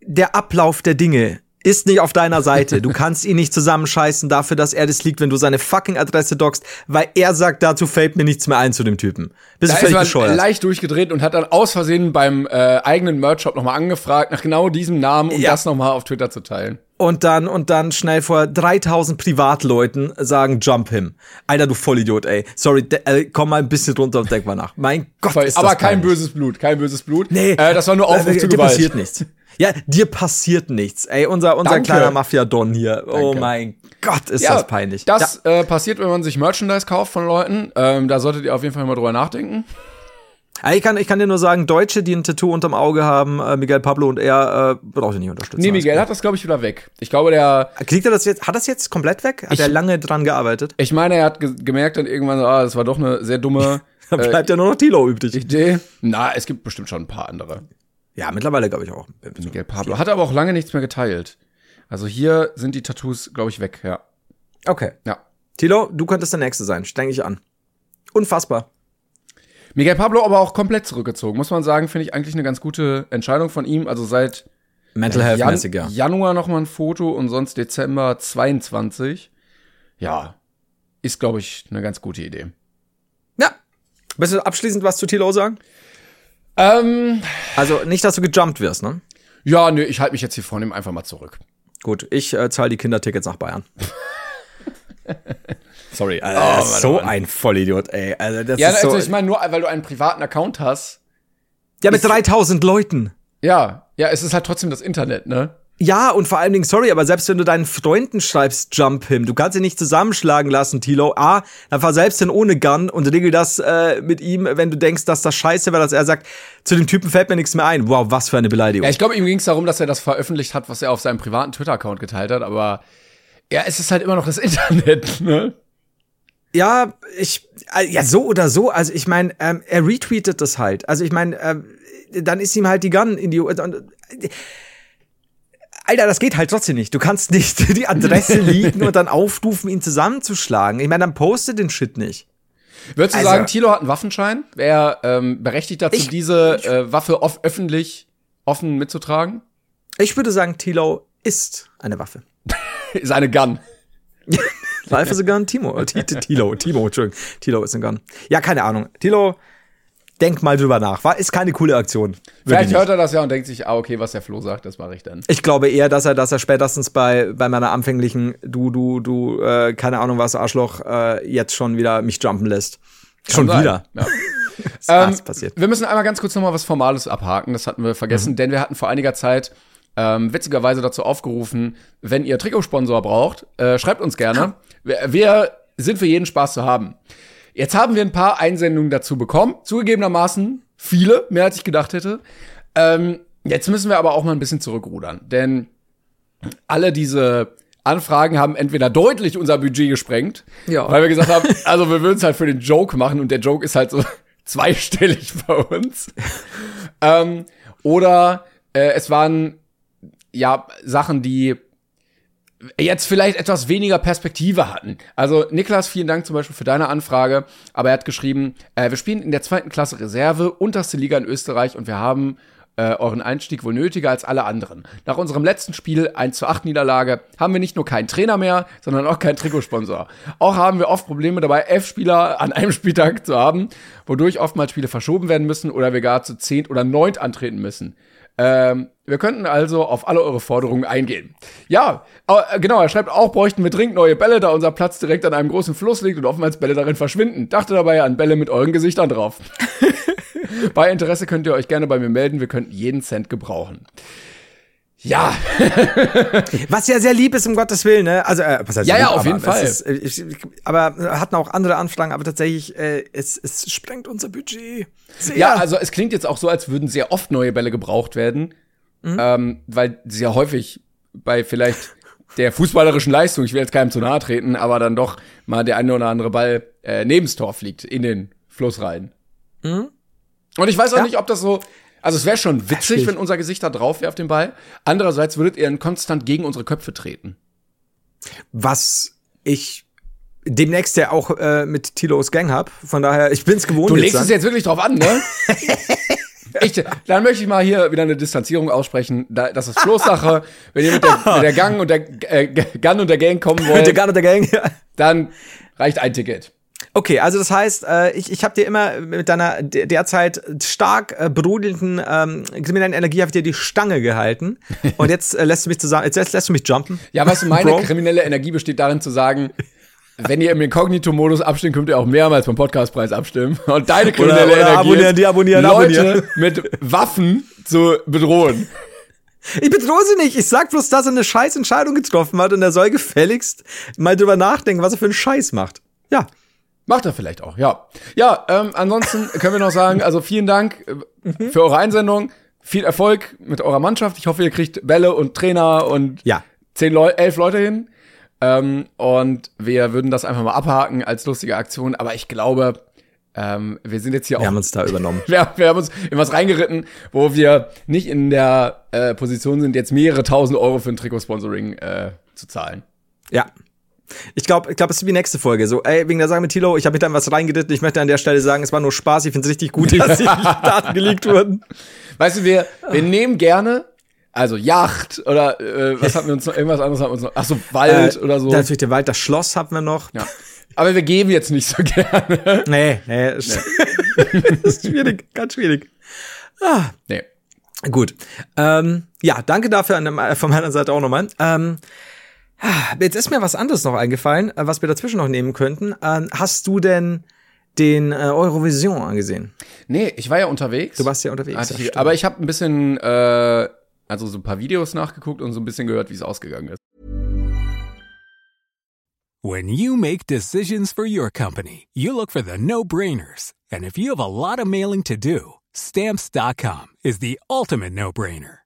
der Ablauf der Dinge ist nicht auf deiner Seite. Du kannst ihn nicht zusammenscheißen dafür, dass er das liegt, wenn du seine fucking Adresse dockst, weil er sagt, dazu fällt mir nichts mehr ein zu dem Typen. Bist da du völlig ist man leicht durchgedreht und hat dann aus Versehen beim äh, eigenen Merch-Shop nochmal angefragt, nach genau diesem Namen, um ja. das nochmal auf Twitter zu teilen. Und dann, und dann schnell vor 3000 Privatleuten sagen, jump him. Alter, du Vollidiot, ey. Sorry, äh, komm mal ein bisschen runter und denk mal nach. Mein Gott, Voll, ist das Aber kein böses Blut, kein böses Blut. Nee. Äh, das war nur Aufruf äh, zu Gewalt. passiert nichts. Ja, dir passiert nichts. Ey, unser, unser kleiner Mafia-Don hier. Oh Danke. Oh mein Gott, ist ja, das peinlich. Das ja. äh, passiert, wenn man sich Merchandise kauft von Leuten. Ähm, da solltet ihr auf jeden Fall mal drüber nachdenken. Ich kann, ich kann dir nur sagen, Deutsche, die ein Tattoo unterm Auge haben, äh, Miguel Pablo und er, äh, braucht ihr nicht unterstützen. Nee, Miguel hat das, glaube ich, wieder weg. Ich glaube, der. Kriegt er das jetzt, hat das jetzt komplett weg? Hat ich, er lange dran gearbeitet? Ich meine, er hat ge gemerkt dann irgendwann, ah, das war doch eine sehr dumme. Dann bleibt äh, ja nur noch Tilo übrig. Idee. Na, es gibt bestimmt schon ein paar andere. Ja, mittlerweile glaube ich auch. Miguel Pablo. Hat aber auch lange nichts mehr geteilt. Also hier sind die Tattoos, glaube ich, weg, ja. Okay. Ja. Tilo, du könntest der Nächste sein. Streng dich an. Unfassbar. Miguel Pablo aber auch komplett zurückgezogen. Muss man sagen, finde ich eigentlich eine ganz gute Entscheidung von ihm. Also seit Mental Jan Health-mäßig, ja. Januar noch mal ein Foto und sonst Dezember 22. Ja, ist, glaube ich, eine ganz gute Idee. Ja. Willst du abschließend was zu Tilo sagen? Ähm, Also nicht, dass du gejumpt wirst, ne? ja, nö, ich halte mich jetzt hier vorne einfach mal zurück. Gut, ich äh, zahle die Kindertickets nach Bayern. Sorry, Alter, Oh, ist Mann, so Mann. ein Vollidiot, ey. Also das Ja, ist so, also ich meine, nur weil du einen privaten Account hast. ja, mit 3000 Leuten. Ja, ja, es ist halt trotzdem das Internet, ne? Ja, und vor allen Dingen, sorry, aber selbst wenn du deinen Freunden schreibst, Jump him, du kannst ihn nicht zusammenschlagen lassen, Tilo. A, dann fahr selbst hin ohne Gun und regel das äh, mit ihm, wenn du denkst, dass das scheiße wäre, dass er sagt, zu dem Typen fällt mir nichts mehr ein. Wow, was für eine Beleidigung. Ja, ich glaube, ihm ging es darum, dass er das veröffentlicht hat, was er auf seinem privaten Twitter-Account geteilt hat, aber ja, es ist halt immer noch das Internet, ne? Ja, ich, äh, ja, so oder so. Also ich meine, ähm, er retweetet das halt. Also ich meine, ähm, dann ist ihm halt die Gun in die. Und, Alter, das geht halt trotzdem nicht. Du kannst nicht die Adresse liegen und dann aufrufen, ihn zusammenzuschlagen. Ich meine, dann poste den Shit nicht. Würdest du Also- sagen, Thilo hat einen Waffenschein? Wäre ähm, berechtigt dazu, Ich- diese äh, Waffe off öffentlich offen mitzutragen? Ich würde sagen, Tilo ist eine Waffe. ist eine Gun. Life is a gun, Timo. Tilo, Timo, Entschuldigung. Tilo ist ein Gun. Ja, keine Ahnung. Tilo, denk mal drüber nach. War, ist keine coole Aktion. Vielleicht hört er das ja und denkt sich, ah, okay, was der Flo sagt, das mache ich dann. Ich glaube eher, dass er, dass er spätestens bei, bei meiner anfänglichen du, du, du, äh, keine Ahnung was, Arschloch, äh, jetzt schon wieder mich jumpen lässt. schon sein. wieder. Ja. Was ähm, passiert? Wir müssen einmal ganz kurz noch mal was Formales abhaken. Das hatten wir vergessen, Mhm. denn wir hatten vor einiger Zeit ähm, witzigerweise dazu aufgerufen, wenn ihr Trikotsponsor braucht, äh, schreibt uns gerne. Wir, wir sind für jeden Spaß zu haben. Jetzt haben wir ein paar Einsendungen dazu bekommen. Zugegebenermaßen viele, mehr als ich gedacht hätte. Ähm, jetzt müssen wir aber auch mal ein bisschen zurückrudern, denn alle diese Anfragen haben entweder deutlich unser Budget gesprengt, Ja. weil wir gesagt haben, also wir würden es halt für den Joke machen und der Joke ist halt so zweistellig bei uns. ähm, oder äh, es waren ja Sachen, die jetzt vielleicht etwas weniger Perspektive hatten. Also Niklas, vielen Dank zum Beispiel für deine Anfrage, aber er hat geschrieben, äh, wir spielen in der zweiten Klasse Reserve, unterste Liga in Österreich und wir haben äh, euren Einstieg wohl nötiger als alle anderen. Nach unserem letzten Spiel, 1 zu 8 Niederlage, haben wir nicht nur keinen Trainer mehr, sondern auch keinen Trikotsponsor. Auch haben wir oft Probleme dabei, elf Spieler an einem Spieltag zu haben, wodurch oftmals Spiele verschoben werden müssen oder wir gar zu zehnt oder neunt antreten müssen. Ähm, wir könnten also auf alle eure Forderungen eingehen. Ja, äh, genau, er schreibt auch, bräuchten wir dringend neue Bälle, da unser Platz direkt an einem großen Fluss liegt und oftmals Bälle darin verschwinden. Dachte dabei an Bälle mit euren Gesichtern drauf. bei Interesse könnt ihr euch gerne bei mir melden, wir könnten jeden Cent gebrauchen. Ja, Was ja sehr lieb ist, um Gottes Willen, ne? Also, äh, was heißt Ja, lieb, ja, auf jeden Fall. Ist, äh, ich, aber hatten auch andere Anfragen, aber tatsächlich, äh, es, es sprengt unser Budget. Sehr. ja, also es klingt jetzt auch so, als würden sehr oft neue Bälle gebraucht werden, ähm, weil ja häufig bei vielleicht der fußballerischen Leistung, ich will jetzt keinem zu nahe treten, aber dann doch mal der eine oder andere Ball äh, nebens Tor fliegt, in den Fluss rein. Und ich weiß auch Ja. nicht, ob das so. Also es wäre schon witzig, wenn unser Gesicht da drauf wäre auf den Ball. Andererseits würdet ihr dann konstant gegen unsere Köpfe treten. was ich demnächst ja auch äh, mit Tilos Gang hab. Von daher, ich bin's gewohnt. Du jetzt legst dann. es jetzt wirklich drauf an, ne? Ich, dann möchte ich mal hier wieder eine Distanzierung aussprechen. Da, das ist Flo's Sache. Wenn ihr mit der, mit der Gang und der äh, Gun und der Gang kommen mit der wollt, Gun und der Gang. dann reicht ein Ticket. Okay, also das heißt, äh, ich, ich habe dir immer mit deiner de- derzeit stark äh, brodelnden ähm, kriminellen Energie hab ich dir die Stange gehalten und jetzt äh, lässt du mich zusammen, jetzt lässt, lässt du mich jumpen. Ja, weißt du, meine Bro. kriminelle Energie besteht darin zu sagen, wenn ihr im Inkognito-Modus abstimmt, könnt ihr auch mehrmals beim Podcastpreis abstimmen. Und deine kriminelle oder Energie abonnieren, die abonnieren, Leute abonnieren. mit Waffen zu bedrohen. Ich bedrohe sie nicht. Ich sag bloß, dass er eine scheiß Entscheidung getroffen hat und er soll gefälligst mal drüber nachdenken, was er für einen Scheiß macht. Ja. Macht er vielleicht auch, ja. Ja, ähm, ansonsten können wir noch sagen, also vielen Dank äh, für eure Einsendung. Viel Erfolg mit eurer Mannschaft. Ich hoffe, ihr kriegt Bälle und Trainer und Ja. zehn Leu elf Leute hin. Ähm, und wir würden das einfach mal abhaken als lustige Aktion. Aber ich glaube, ähm, wir sind jetzt hier Wir auch haben uns da übernommen. wir, wir haben uns in was reingeritten, wo wir nicht in der äh, Position sind, jetzt mehrere tausend Euro für ein Trikotsponsoring äh, zu zahlen. Ja. Ich glaube, ich glaub, es ist wie nächste Folge. So, ey, wegen der Sache mit Tilo, ich habe mir dann was reingeritten. Ich möchte an der Stelle sagen, es war nur Spaß. Ich finde es richtig gut, dass die Daten geleakt wurden. Weißt du, wir, wir nehmen gerne, also Yacht oder äh, was hatten wir uns noch, irgendwas anderes haben wir uns noch, ach so, Wald Äh, oder so. Natürlich der Wald, das Schloss hatten wir noch. Ja. Aber wir geben jetzt nicht so gerne. Nee, nee. ist- ist schwierig, ganz schwierig. Nee. Gut. Ähm, ja, danke dafür an, von meiner Seite auch nochmal. Ähm, jetzt ist mir was anderes noch eingefallen, äh, was wir dazwischen noch nehmen könnten. Ähm, hast du denn den äh, Eurovision angesehen? Nee, ich war ja unterwegs. Du warst ja unterwegs. Ich, aber ich habe ein bisschen, äh, also so ein paar Videos nachgeguckt und so ein bisschen gehört, wie es ausgegangen ist. When you make decisions for your company, you look for the no-brainers. And if you have a lot of mailing to do, stamps.com is the ultimate no-brainer.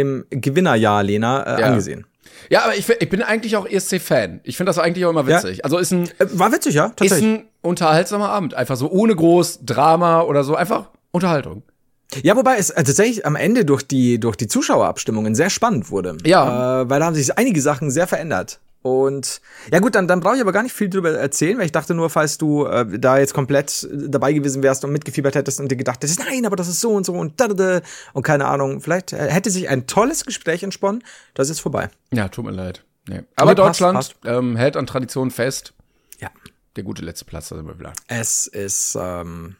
im Gewinnerjahr Lena äh, Ja. angesehen. Ja, aber ich, ich bin eigentlich auch ESC-Fan. Ich finde das eigentlich auch immer witzig. Also ist ein, Äh, war witzig, ja, ist tatsächlich. ein unterhaltsamer Abend. Einfach so ohne groß Drama oder so. Einfach Unterhaltung. Ja, wobei es äh, tatsächlich am Ende durch die, durch die Zuschauerabstimmungen sehr spannend wurde. Ja. Äh, weil da haben sich einige Sachen sehr verändert. Und ja gut, dann, dann brauche ich aber gar nicht viel drüber erzählen, weil ich dachte nur, falls du äh, da jetzt komplett äh, dabei gewesen wärst und mitgefiebert hättest und dir gedacht hättest, nein, aber das ist so und so und da, da, da und keine Ahnung, vielleicht äh, hätte sich ein tolles Gespräch entsponnen. Das ist vorbei. Ja, tut mir leid. Nee. Aber Nee, passt, Deutschland passt. Ähm, hält an Tradition fest. Ja. Der gute letzte Platz, da sind wir wieder. Es ist ähm,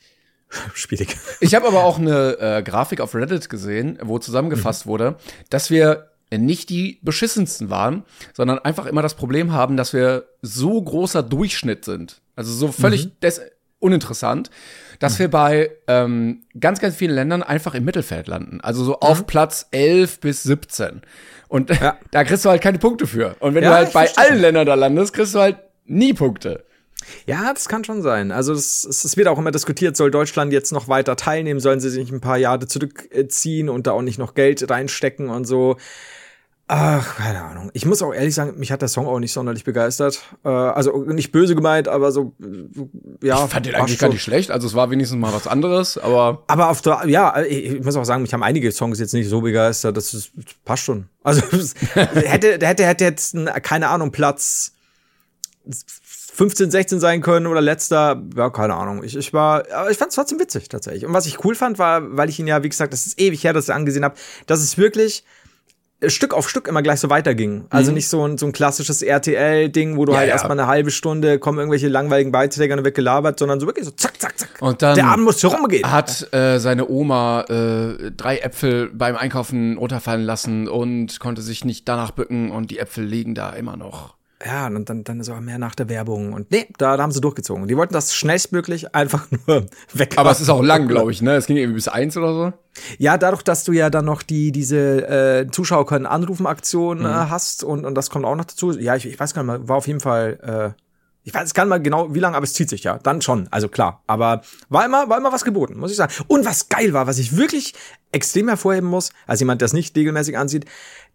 schwierig. Ich habe aber auch eine äh, Grafik auf Reddit gesehen, wo zusammengefasst Mhm. wurde, dass wir nicht die beschissensten waren, sondern einfach immer das Problem haben, dass wir so großer Durchschnitt sind. Also so völlig Mhm. des uninteressant, dass wir bei ähm, ganz, ganz vielen Ländern einfach im Mittelfeld landen. Also so auf Platz 11 bis 17. Und Mhm. Ja. da kriegst du halt keine Punkte für. Und wenn Ja, du halt bei verstehe. allen Ländern da landest, kriegst du halt nie Punkte. Ja, das kann schon sein. Also es, es, wird auch immer diskutiert, soll Deutschland jetzt noch weiter teilnehmen, sollen sie sich ein paar Jahre zurückziehen und da auch nicht noch Geld reinstecken und so. Ach, keine Ahnung. Ich muss auch ehrlich sagen, mich hat der Song auch nicht sonderlich begeistert. Äh, also nicht böse gemeint, aber so, äh, ja. Ich fand den eigentlich gar nicht schlecht. Also es war wenigstens mal was anderes, aber Aber auf der, ja, ich, muss auch sagen, mich haben einige Songs jetzt nicht so begeistert. Das, ist, das passt schon. Also hätte, der hätte, hätte jetzt, ein, keine Ahnung, Platz 15, 16 sein können oder letzter, ja, keine Ahnung. Ich, ich war, aber ich fand es trotzdem witzig tatsächlich. Und was ich cool fand, war, weil ich ihn ja, wie gesagt, das ist ewig her, dass ich angesehen habe, dass es wirklich Stück auf Stück immer gleich so weiterging. Also nicht so ein, so ein klassisches RTL-Ding, wo du Mhm. Ja, halt ja. erstmal eine halbe Stunde kommen irgendwelche langweiligen Beiträge und dann wird gelabert, sondern so wirklich so zack, zack, zack. Und dann Der Abend muss rumgehen. hat äh, seine Oma äh, drei Äpfel beim Einkaufen runterfallen lassen und konnte sich nicht danach bücken und die Äpfel liegen da immer noch. Ja, und dann, dann ist auch mehr nach der Werbung. Und nee, da, da haben sie durchgezogen. Die wollten das schnellstmöglich einfach nur weg. Aber es ist auch lang, glaube ich, ne? Es ging irgendwie bis eins oder so. Ja, dadurch, dass du ja dann noch die, diese äh, Zuschauer können anrufen Aktion Mhm. äh, hast und, und das kommt auch noch dazu. Ja, ich, ich weiß gar nicht mal, war auf jeden Fall, äh, ich weiß gar nicht mal genau, wie lange, aber es zieht sich ja. Dann schon, also klar. Aber war immer, war immer was geboten, muss ich sagen. Und was geil war, was ich wirklich extrem hervorheben muss, als jemand, der es nicht regelmäßig ansieht,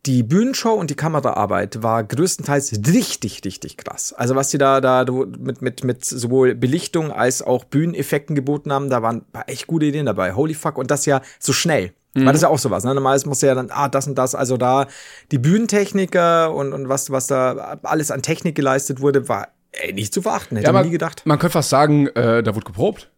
die Bühnenshow und die Kameraarbeit war größtenteils richtig, richtig krass. Also was die da, da mit, mit, mit sowohl Belichtung als auch Bühneneffekten geboten haben, da waren ein paar echt gute Ideen dabei. Holy fuck. Und das ja so schnell. Weil das ist ja auch sowas, ne? Normalerweise muss ja dann, ah, das und das, also da die Bühnentechniker und, und was, was da alles an Technik geleistet wurde, war ey, nicht zu verachten. Hätte Ja, man man, nie gedacht. man könnte fast sagen, äh, da wurde geprobt.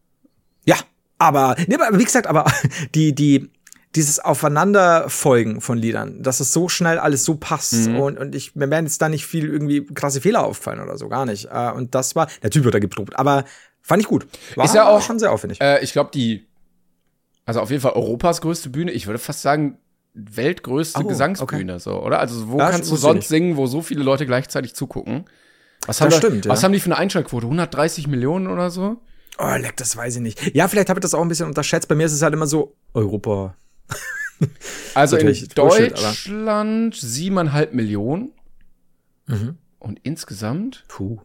Ja, aber, nee, aber wie gesagt, aber die, die, dieses Aufeinanderfolgen von Liedern, dass es so schnell alles so passt und, und ich, mir werden jetzt da nicht viel irgendwie krasse Fehler auffallen oder so, gar nicht. Äh, Und das war, natürlich wird er geprobt, aber Fand ich gut. War, Ist ja auch- schon sehr aufwendig. Äh, ich glaube, die, also auf jeden Fall Europas größte Bühne. Ich würde fast sagen, weltgrößte Oh, Gesangsbühne, so, oder? Also, wo Ja, kannst du sonst singen, wo so viele Leute gleichzeitig zugucken? Was haben, Das da- stimmt, was ja. haben die für eine Einschaltquote? 130 Millionen oder so? Oh, leck, das weiß ich nicht. Ja, vielleicht habe ich das auch ein bisschen unterschätzt. Bei mir ist es halt immer so Europa. Also in Deutschland siebeneinhalb Millionen Mhm. und insgesamt Puh.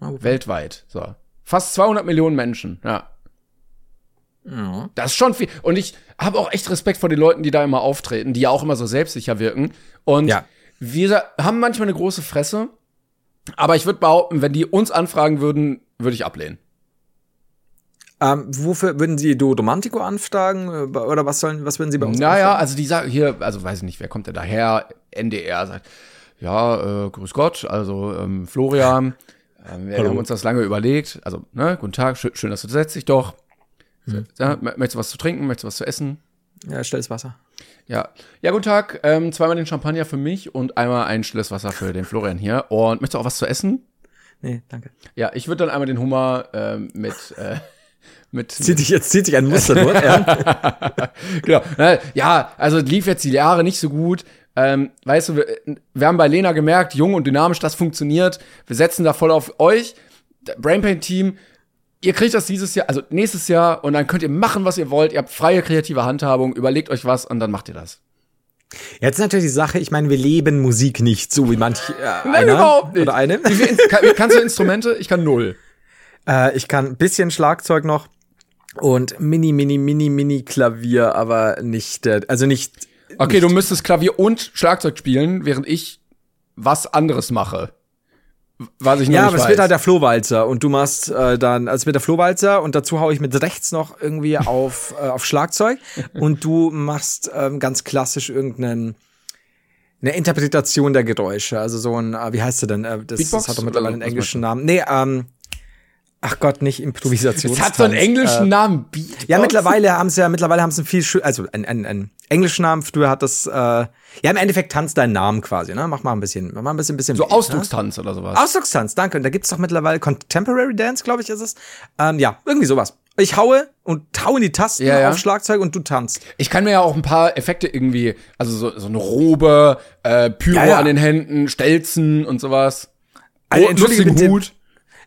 weltweit, so. Fast 200 Millionen Menschen, ja. Ja. Das ist schon viel. Und ich habe auch echt Respekt vor den Leuten, die da immer auftreten, die ja auch immer so selbstsicher wirken. Und Ja. wir haben manchmal eine große Fresse. Aber ich würde behaupten, wenn die uns anfragen würden, würde ich ablehnen. Ähm, wofür würden Sie Do Romantico anfragen? Äh, Oder was sollen, was würden Sie bei uns Naja, also die sagen hier, also weiß ich nicht, wer kommt denn daher? NDR sagt, ja, äh, grüß Gott, also ähm, Florian, ähm, wir Hallo. haben uns das lange überlegt. Also, ne, guten Tag, schön, schön dass du setzt dich doch. Mhm. Ja, möchtest du was zu trinken, möchtest du was zu essen? Ja, stilles Wasser. Ja, ja, guten Tag. Ähm, zweimal den Champagner für mich und einmal ein stilles Wasser für den Florian hier. Und möchtest du auch was zu essen? Nee, danke. Ja, ich würde dann einmal den Hummer ähm, mit äh, mit Zieht dich jetzt, zieht dich ein Muster dort, ja? genau. Ja, also lief jetzt die Jahre nicht so gut. Ähm, weißt du, wir, wir haben bei Lena gemerkt, jung und dynamisch, das funktioniert. Wir setzen da voll auf euch, Brainpaint Team. Ihr kriegt das dieses Jahr, also nächstes Jahr, und dann könnt ihr machen, was ihr wollt. Ihr habt freie kreative Handhabung, überlegt euch was und dann macht ihr das. Jetzt ist natürlich die Sache, ich meine, wir leben Musik nicht so wie manch äh, einer überhaupt nicht. oder eine. Wie kann, kannst du Instrumente? Ich kann null. Äh, ich kann ein bisschen Schlagzeug noch und mini, mini, mini, mini Klavier, aber nicht, äh, also nicht. Okay, du müsstest Klavier und Schlagzeug spielen, während ich was anderes mache. Was ich noch Ja, nicht aber es wird halt der Flohwalzer und du machst äh, dann, also es wird der Flohwalzer und dazu hau ich mit rechts noch irgendwie auf, äh, auf Schlagzeug und du machst ähm, ganz klassisch irgendeinen eine Interpretation der Geräusche, also so ein, äh, wie heißt du denn? Äh, das, das hat doch mittlerweile einen englischen Namen. Nee, ähm, ach Gott, nicht Improvisation. es hat so einen englischen Namen. Beatbox? Ja, mittlerweile haben sie ja, mittlerweile haben sie einen viel schön, also einen, einen, einen englischen Namen. Früher hat das, äh, ja, im Endeffekt tanzt deinen Namen quasi, ne? Mach mal ein bisschen, mach mal ein bisschen, bisschen. So Beat, ne? Ausdruckstanz oder sowas. Ausdruckstanz, danke. Und da gibt's doch mittlerweile Contemporary Dance, glaube ich, ist es. Ähm, ja, irgendwie sowas. Ich haue und hau in die Tasten Ja, ja. auf Schlagzeug und du tanzt. Ich kann mir ja auch ein paar Effekte irgendwie, also so, so eine Robe, äh, Pyro Ja, an den Händen, Stelzen und sowas. Also, Oh, lustigen. Hut.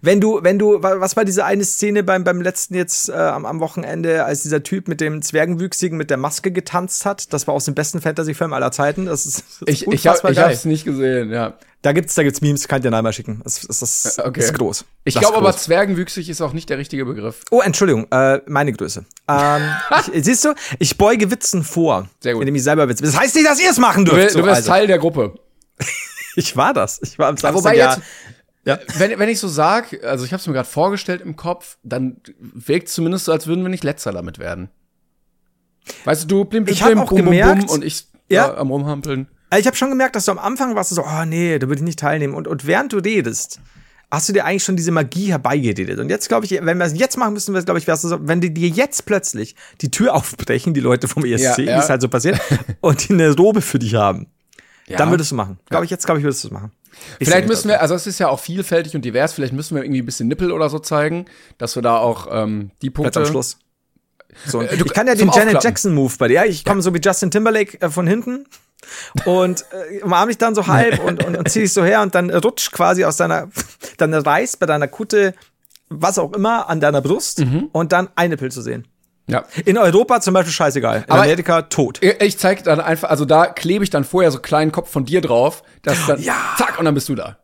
Wenn du, wenn du, wa- was war diese eine Szene beim, beim letzten jetzt äh, am, am Wochenende, als dieser Typ mit dem Zwergenwüchsigen mit der Maske getanzt hat? Das war aus dem besten Fantasy-Film aller Zeiten. Das ist, das ist Ich, ich, hab, ich hab's nicht gesehen, ja. Da gibt's, da gibt's Memes, kann ich dir einmal schicken. Das, das, das, Okay. ist groß. Ich glaube aber, zwergenwüchsig ist auch nicht der richtige Begriff. Oh, Entschuldigung, äh, meine Größe. Ähm, ich, siehst du, ich beuge Witzen vor. Sehr gut. Indem ich selber Witze. Das heißt nicht, dass ihr es machen Du, dürft. so, du wärst also. Teil der Gruppe. Ich war das. Ich war am Samstag. wobei ja, Wenn, wenn ich so sag, also ich habe es mir gerade vorgestellt im Kopf, dann wirkt zumindest so, als würden wir nicht letzter damit werden. Weißt du, du blim, blim, Ich hab blim, auch bum, bum, gemerkt- gemerkt- bum, und ich Ja. ja. am rumhampeln. Also ich habe schon gemerkt, dass du am Anfang warst du so, oh nee, da würde ich nicht teilnehmen. Und, und während du redest, hast du dir eigentlich schon diese Magie herbeigeredet. Und jetzt glaube ich, wenn wir es jetzt machen müssen, glaube ich, wärst du so, wenn die dir jetzt plötzlich die Tür aufbrechen, die Leute vom ESC, Ja, wie ja. es halt so passiert, und die eine Robe für dich haben, Ja. dann würdest du machen. Glaube ich, jetzt glaube ich, würdest du es machen. Ich Vielleicht müssen wir, also es ist ja auch vielfältig und divers, vielleicht müssen wir irgendwie ein bisschen Nippel oder so zeigen, dass wir da auch ähm, die Punkte. am Schluss. So, Äh, du- ich kann ja den Janet Aufklappen. Jackson Move bei dir. Ja, ich komme so wie Justin Timberlake äh, von hinten und äh, umarm dich dann so halb und, und, und zieh dich so her und dann rutscht quasi aus deiner, dann reißt bei deiner Kutte was auch immer an deiner Brust Mhm. und dann ein Nippel zu sehen. Ja. In Europa zum Beispiel scheißegal. In Aber- Amerika tot. Ich ich zeig dann einfach, also da klebe ich dann vorher so einen kleinen Kopf von dir drauf, dass dann Ja. zack und dann bist du da.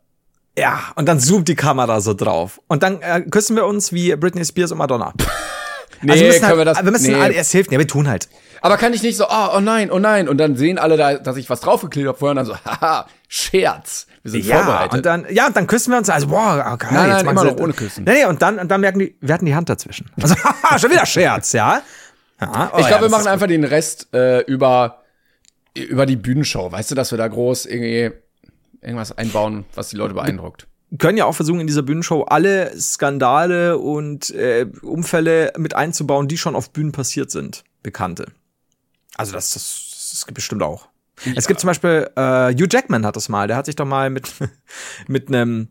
Ja, und dann zoomt die Kamera so drauf. Und dann äh, küssen wir uns wie Britney Spears und Madonna. Nee, also wir können halt, wir das wir müssen nee. alle, es hilft. Ja, wir tun halt. Aber kann ich nicht so, oh, oh nein, oh nein und dann sehen alle da, dass ich was draufgeklebt habe vorher und dann so, haha, Scherz. Wir sind Ja, vorbereitet. und dann, ja, und dann küssen wir uns, also, boah, okay, Nein, nein, jetzt machen immer noch ohne Küssen. Nee, nee, und dann, und dann merken die, wir hatten die Hand dazwischen. Also, haha, schon wieder Scherz, ja? ja oh, ich glaube, ja, wir machen einfach den Rest äh, über, über die Bühnenshow. Weißt du, dass wir da groß irgendwie irgendwas einbauen, was die Leute beeindruckt. können ja auch versuchen, in dieser Bühnenshow alle Skandale und äh, Unfälle mit einzubauen, die schon auf Bühnen passiert sind. Bekannte. Also, das, das, das gibt bestimmt auch. Es gibt zum Beispiel, äh, Hugh Jackman hat das mal, der hat sich doch mal mit, mit einem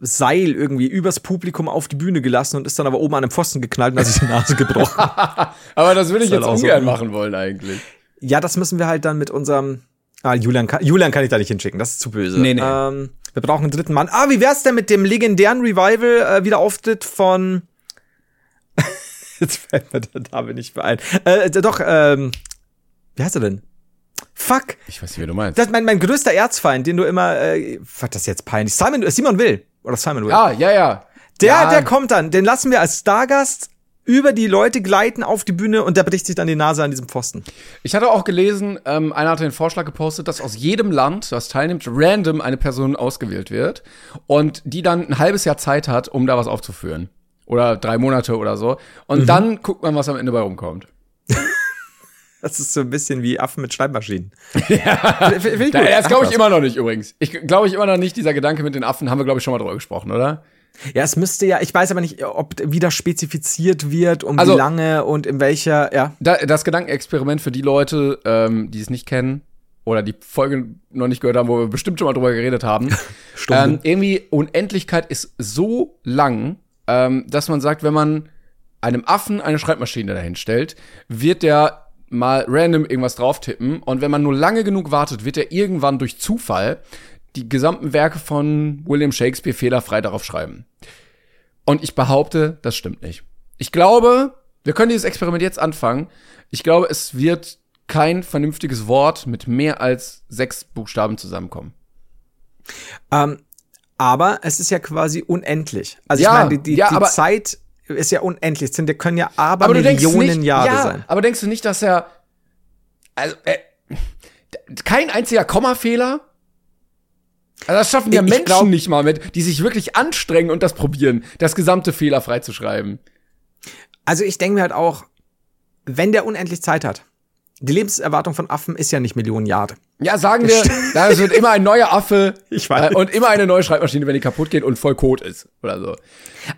Seil irgendwie übers Publikum auf die Bühne gelassen und ist dann aber oben an einem Pfosten geknallt und hat sich die Nase gebrochen. Aber das würde ich halt jetzt auch so. ungern machen wollen eigentlich. ja, das müssen wir halt dann mit unserem. Ah, Julian kann, Julian kann ich da nicht hinschicken, das ist zu böse. Nee, nee. Ähm, wir brauchen einen dritten Mann. Ah, wie wär's denn mit dem legendären Revival äh, Wiederauftritt von. Jetzt fällt mir der Name nicht mehr ein. Äh, doch, ähm, wie heißt er denn? Fuck. Ich weiß nicht, wie du meinst. Das ist mein, mein größter Erzfeind, den du immer, äh, was das jetzt peinlich? Simon, äh, Simon Will. Oder Simon Will. ah, ja, ja. der, ja, der kommt dann. Den lassen wir als Stargast über die Leute gleiten auf die Bühne und der bricht sich dann die Nase an diesem Pfosten. Ich hatte auch gelesen, ähm, einer hatte den Vorschlag gepostet, dass aus jedem Land, das teilnimmt, random eine Person ausgewählt wird und die dann ein halbes Jahr Zeit hat, um da was aufzuführen. Oder drei Monate oder so. Und Mhm. dann guckt man, was am Ende bei rumkommt. Das ist so ein bisschen wie Affen mit Schreibmaschinen. Ja. Finde ich gut. Da, das glaube ich immer noch nicht übrigens. Ich glaube ich immer noch nicht, dieser Gedanke mit den Affen haben wir, glaube ich, schon mal drüber gesprochen, oder? Ja, es müsste ja, ich weiß aber nicht, ob wieder spezifiziert wird, um Also- wie lange und in welcher, ja. Da, das Gedankenexperiment für die Leute, ähm, die es nicht kennen oder die Folge noch nicht gehört haben, wo wir bestimmt schon mal drüber geredet haben. Ähm, irgendwie Unendlichkeit ist so lang, ähm, dass man sagt, wenn man einem Affen eine Schreibmaschine dahin stellt, wird der mal random irgendwas drauf tippen und wenn man nur lange genug wartet, wird er irgendwann durch Zufall die gesamten Werke von William Shakespeare fehlerfrei darauf schreiben. Und ich behaupte, das stimmt nicht. Ich glaube, wir können dieses Experiment jetzt anfangen. Ich glaube, es wird kein vernünftiges Wort mit mehr als sechs Buchstaben zusammenkommen. Ähm, aber es ist ja quasi unendlich. Also Ja, ich meine, die, die, ja, die aber- Zeit ist ja unendlich. Es sind, ja- können ja aber, Aber Millionen nicht, Jahre ja, sein. aber denkst du nicht, dass er also äh, kein einziger Kommafehler? Also das schaffen ja Menschen glaub- nicht mal mit, die sich wirklich anstrengen und das probieren, das gesamte fehlerfrei zu schreiben. Also ich denke mir halt auch, wenn der unendlich Zeit hat, die Lebenserwartung von Affen ist ja nicht Millionen Jahre. Ja, sagen wir, da wird immer ein neuer Affe Ich weiß. Äh, und immer eine neue Schreibmaschine, wenn die kaputt geht und voll Code ist oder so.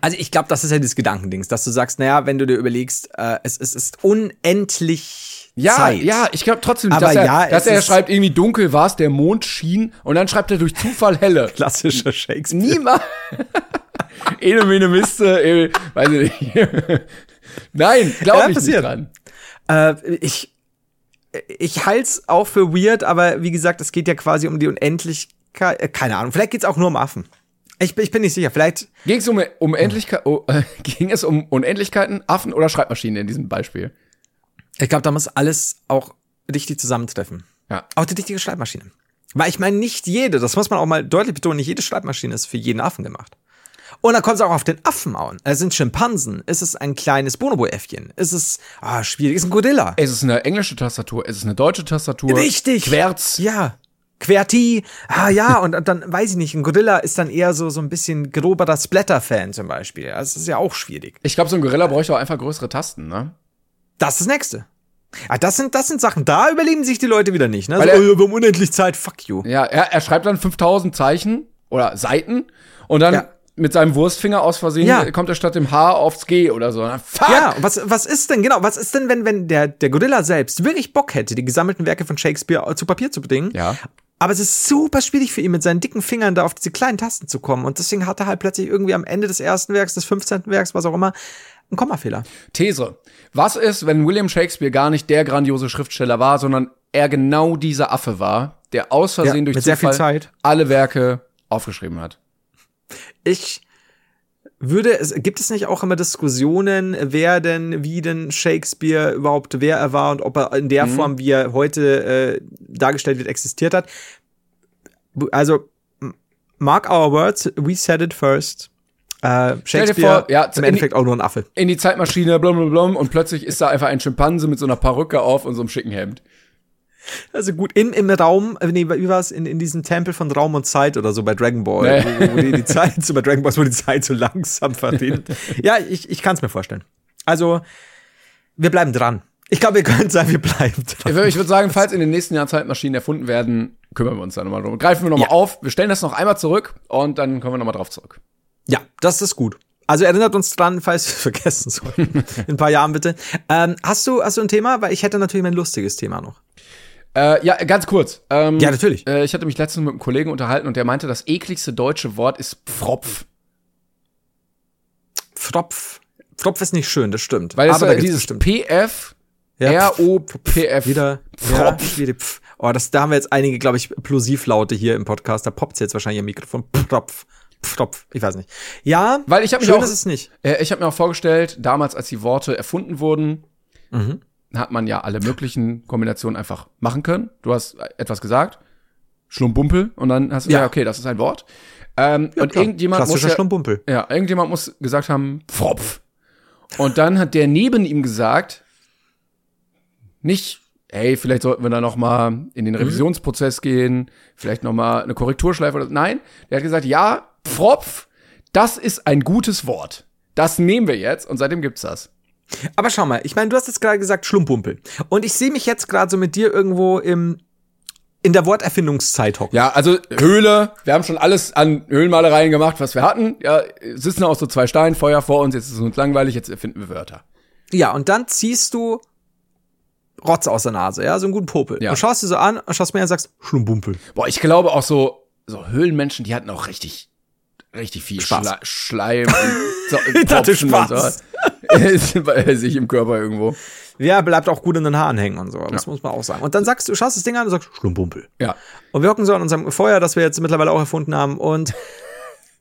Also ich glaube, das ist ja das Gedankendings, dass du sagst, naja, wenn du dir überlegst, äh, es, es ist unendlich Ja, Zeit. ja, ich glaube trotzdem Aber dass er, ja, dass er schreibt irgendwie dunkel war es, der Mond schien und dann schreibt er durch Zufall helle. Klassischer Shakespeare. Niemals. Ene, mene, miste, äh, weiß ich nicht. Nein, glaube Ja, ich passiert. nicht dran. Äh, ich ich halt's auch für weird, aber wie gesagt, es geht ja quasi um die Unendlichkeit. Äh, keine Ahnung, vielleicht geht's auch nur um Affen. Ich, bin- ich bin nicht sicher. Vielleicht Ging es um, um Endlichkeit, oh, äh, ging es um Unendlichkeiten, Affen oder Schreibmaschinen in diesem Beispiel? Ich glaube, da muss alles auch richtig zusammentreffen. Ja. Auch die richtige Schreibmaschine. Weil ich meine, nicht jede, das muss man auch mal deutlich betonen, nicht jede Schreibmaschine ist für jeden Affen gemacht. Und dann kommt es auch auf den Affen an. Es sind Schimpansen. Ist es ein kleines Bonobo-Äffchen? Ist es, ah, schwierig, ist ein Gorilla. Es ist eine englische Tastatur, es ist eine deutsche Tastatur. Richtig. Querz. Ja. Querti. Ah, ja, und, und dann weiß ich nicht, ein Gorilla ist dann eher so, so ein bisschen groberer Splatter-Fan zum Beispiel. Das ist ja auch schwierig. Ich glaube, so ein Gorilla bräuchte auch einfach größere Tasten, ne? Das ist das Nächste. Ah, das sind, das sind Sachen, da überleben sich die Leute wieder nicht, ne? Weil so, er- oh, wir haben unendlich Zeit, fuck you. Ja, er, er schreibt dann 5000 Zeichen oder Seiten und dann Ja. Mit seinem Wurstfinger aus Versehen Ja. kommt er statt dem H aufs G oder so. Fuck! Ja, was, was ist denn, genau, was ist denn, wenn, wenn der, der Gorilla selbst wirklich Bock hätte, die gesammelten Werke von Shakespeare zu Papier zu bringen? Ja. Aber es ist super schwierig für ihn, mit seinen dicken Fingern da auf diese kleinen Tasten zu kommen. Und deswegen hat er halt plötzlich irgendwie am Ende des ersten Werks, des 15. Werks, was auch immer, einen Kommafehler. These. Was ist, wenn William Shakespeare gar nicht der grandiose Schriftsteller war, sondern er genau dieser Affe war, der aus Versehen Ja, durch mit sehr viel Zufall Zeit. alle Werke aufgeschrieben hat? Ich würde, es, gibt es nicht auch immer Diskussionen, wer denn, wie denn Shakespeare überhaupt, wer er war und ob er in Mhm. der Form, wie er heute äh, dargestellt wird, existiert hat? Also, mark our words, we said it first. Äh, Shakespeare vor, ja, im die- Endeffekt auch nur ein Affe. In die Zeitmaschine, blum, blum, blum, und plötzlich ist da einfach ein Schimpanse mit so einer Perücke auf und so einem schicken Hemd. Also gut, im, im Raum, äh, nee, wie war es, in, in diesem Tempel von Raum und Zeit oder so bei Dragon Ball, Nee. wo, wo die, die Zeit, so bei Dragon Ball, wo die Zeit so langsam verrinnt. ja, ich, ich kann es mir vorstellen. Also, wir bleiben dran. Ich glaube, wir können sagen, wir bleiben dran. würde ich würd sagen, falls in den nächsten Jahren Zeitmaschinen erfunden werden, kümmern wir uns da nochmal drum. Greifen wir nochmal Ja. auf, wir stellen das noch einmal zurück und dann kommen wir nochmal drauf zurück. Ja, das ist gut. Also erinnert uns dran, falls wir es vergessen sollten. In ein paar Jahren bitte. Ähm, hast du, hast du ein Thema? Weil ich hätte natürlich mein lustiges Thema noch. Äh, ja, ganz kurz. Ähm, Ja, natürlich. Äh, ich hatte mich letztens mit einem Kollegen unterhalten und der meinte, das ekligste deutsche Wort ist Pfropf. Pfropf. Pfropf ist nicht schön, das stimmt. Weil es Aber äh, da gibt's dieses. PF, Ja, R-O-P-F. Wieder, ja, Pfropf. wieder Pf. Oh, das, da haben wir jetzt einige, glaube ich, Plosivlaute hier im Podcast. Da poppt jetzt wahrscheinlich am Mikrofon. Pfropf. Pfropf. Ich weiß nicht. Ja, Weil ich habe mich schön auch, ist es nicht. Äh, ich habe mir auch vorgestellt, damals, als die Worte erfunden wurden, Mhm. Hat man ja alle möglichen Kombinationen einfach machen können. Du hast etwas gesagt, Schlumbumpel, und dann hast du Ja. gesagt, okay, das ist ein Wort. Ähm, und klar. irgendjemand muss Klassischer ja, Schlumpumpel. ja, irgendjemand muss gesagt haben, Pfropf. Und dann hat der neben ihm gesagt, nicht, ey, vielleicht sollten wir da noch mal in den Revisionsprozess gehen, vielleicht noch mal eine Korrekturschleife oder nein, der hat gesagt, ja, Pfropf, das ist ein gutes Wort. Das nehmen wir jetzt und seitdem gibt's das. Aber schau mal, ich meine, du hast jetzt gerade gesagt Schlumpumpel. Und ich sehe mich jetzt gerade so mit dir irgendwo im, in der Worterfindungszeit hocken. Ja, also Höhle, wir haben schon alles an Höhlenmalereien gemacht, was wir hatten. Ja, sitzen auch so zwei Steinfeuer vor uns, jetzt ist es uns langweilig, jetzt erfinden wir Wörter. Ja, und dann ziehst du Rotz aus der Nase, ja, so einen guten Popel. Ja. Und schaust du so an und schaust mir an und sagst, Schlumpumpel. Boah, ich glaube auch so, so Höhlenmenschen, die hatten auch richtig, richtig viel Spaß. Schle Schleim und so, Ich dachte Tropfen und Spaß. so. Bei sich im Körper irgendwo. Ja, bleibt auch gut in den Haaren hängen und so. Das muss man auch sagen. Und dann sagst du, schaust das Ding an und sagst, Schlumpumpel. Ja. Und wir hocken so an unserem Feuer, das wir jetzt mittlerweile auch erfunden haben. Und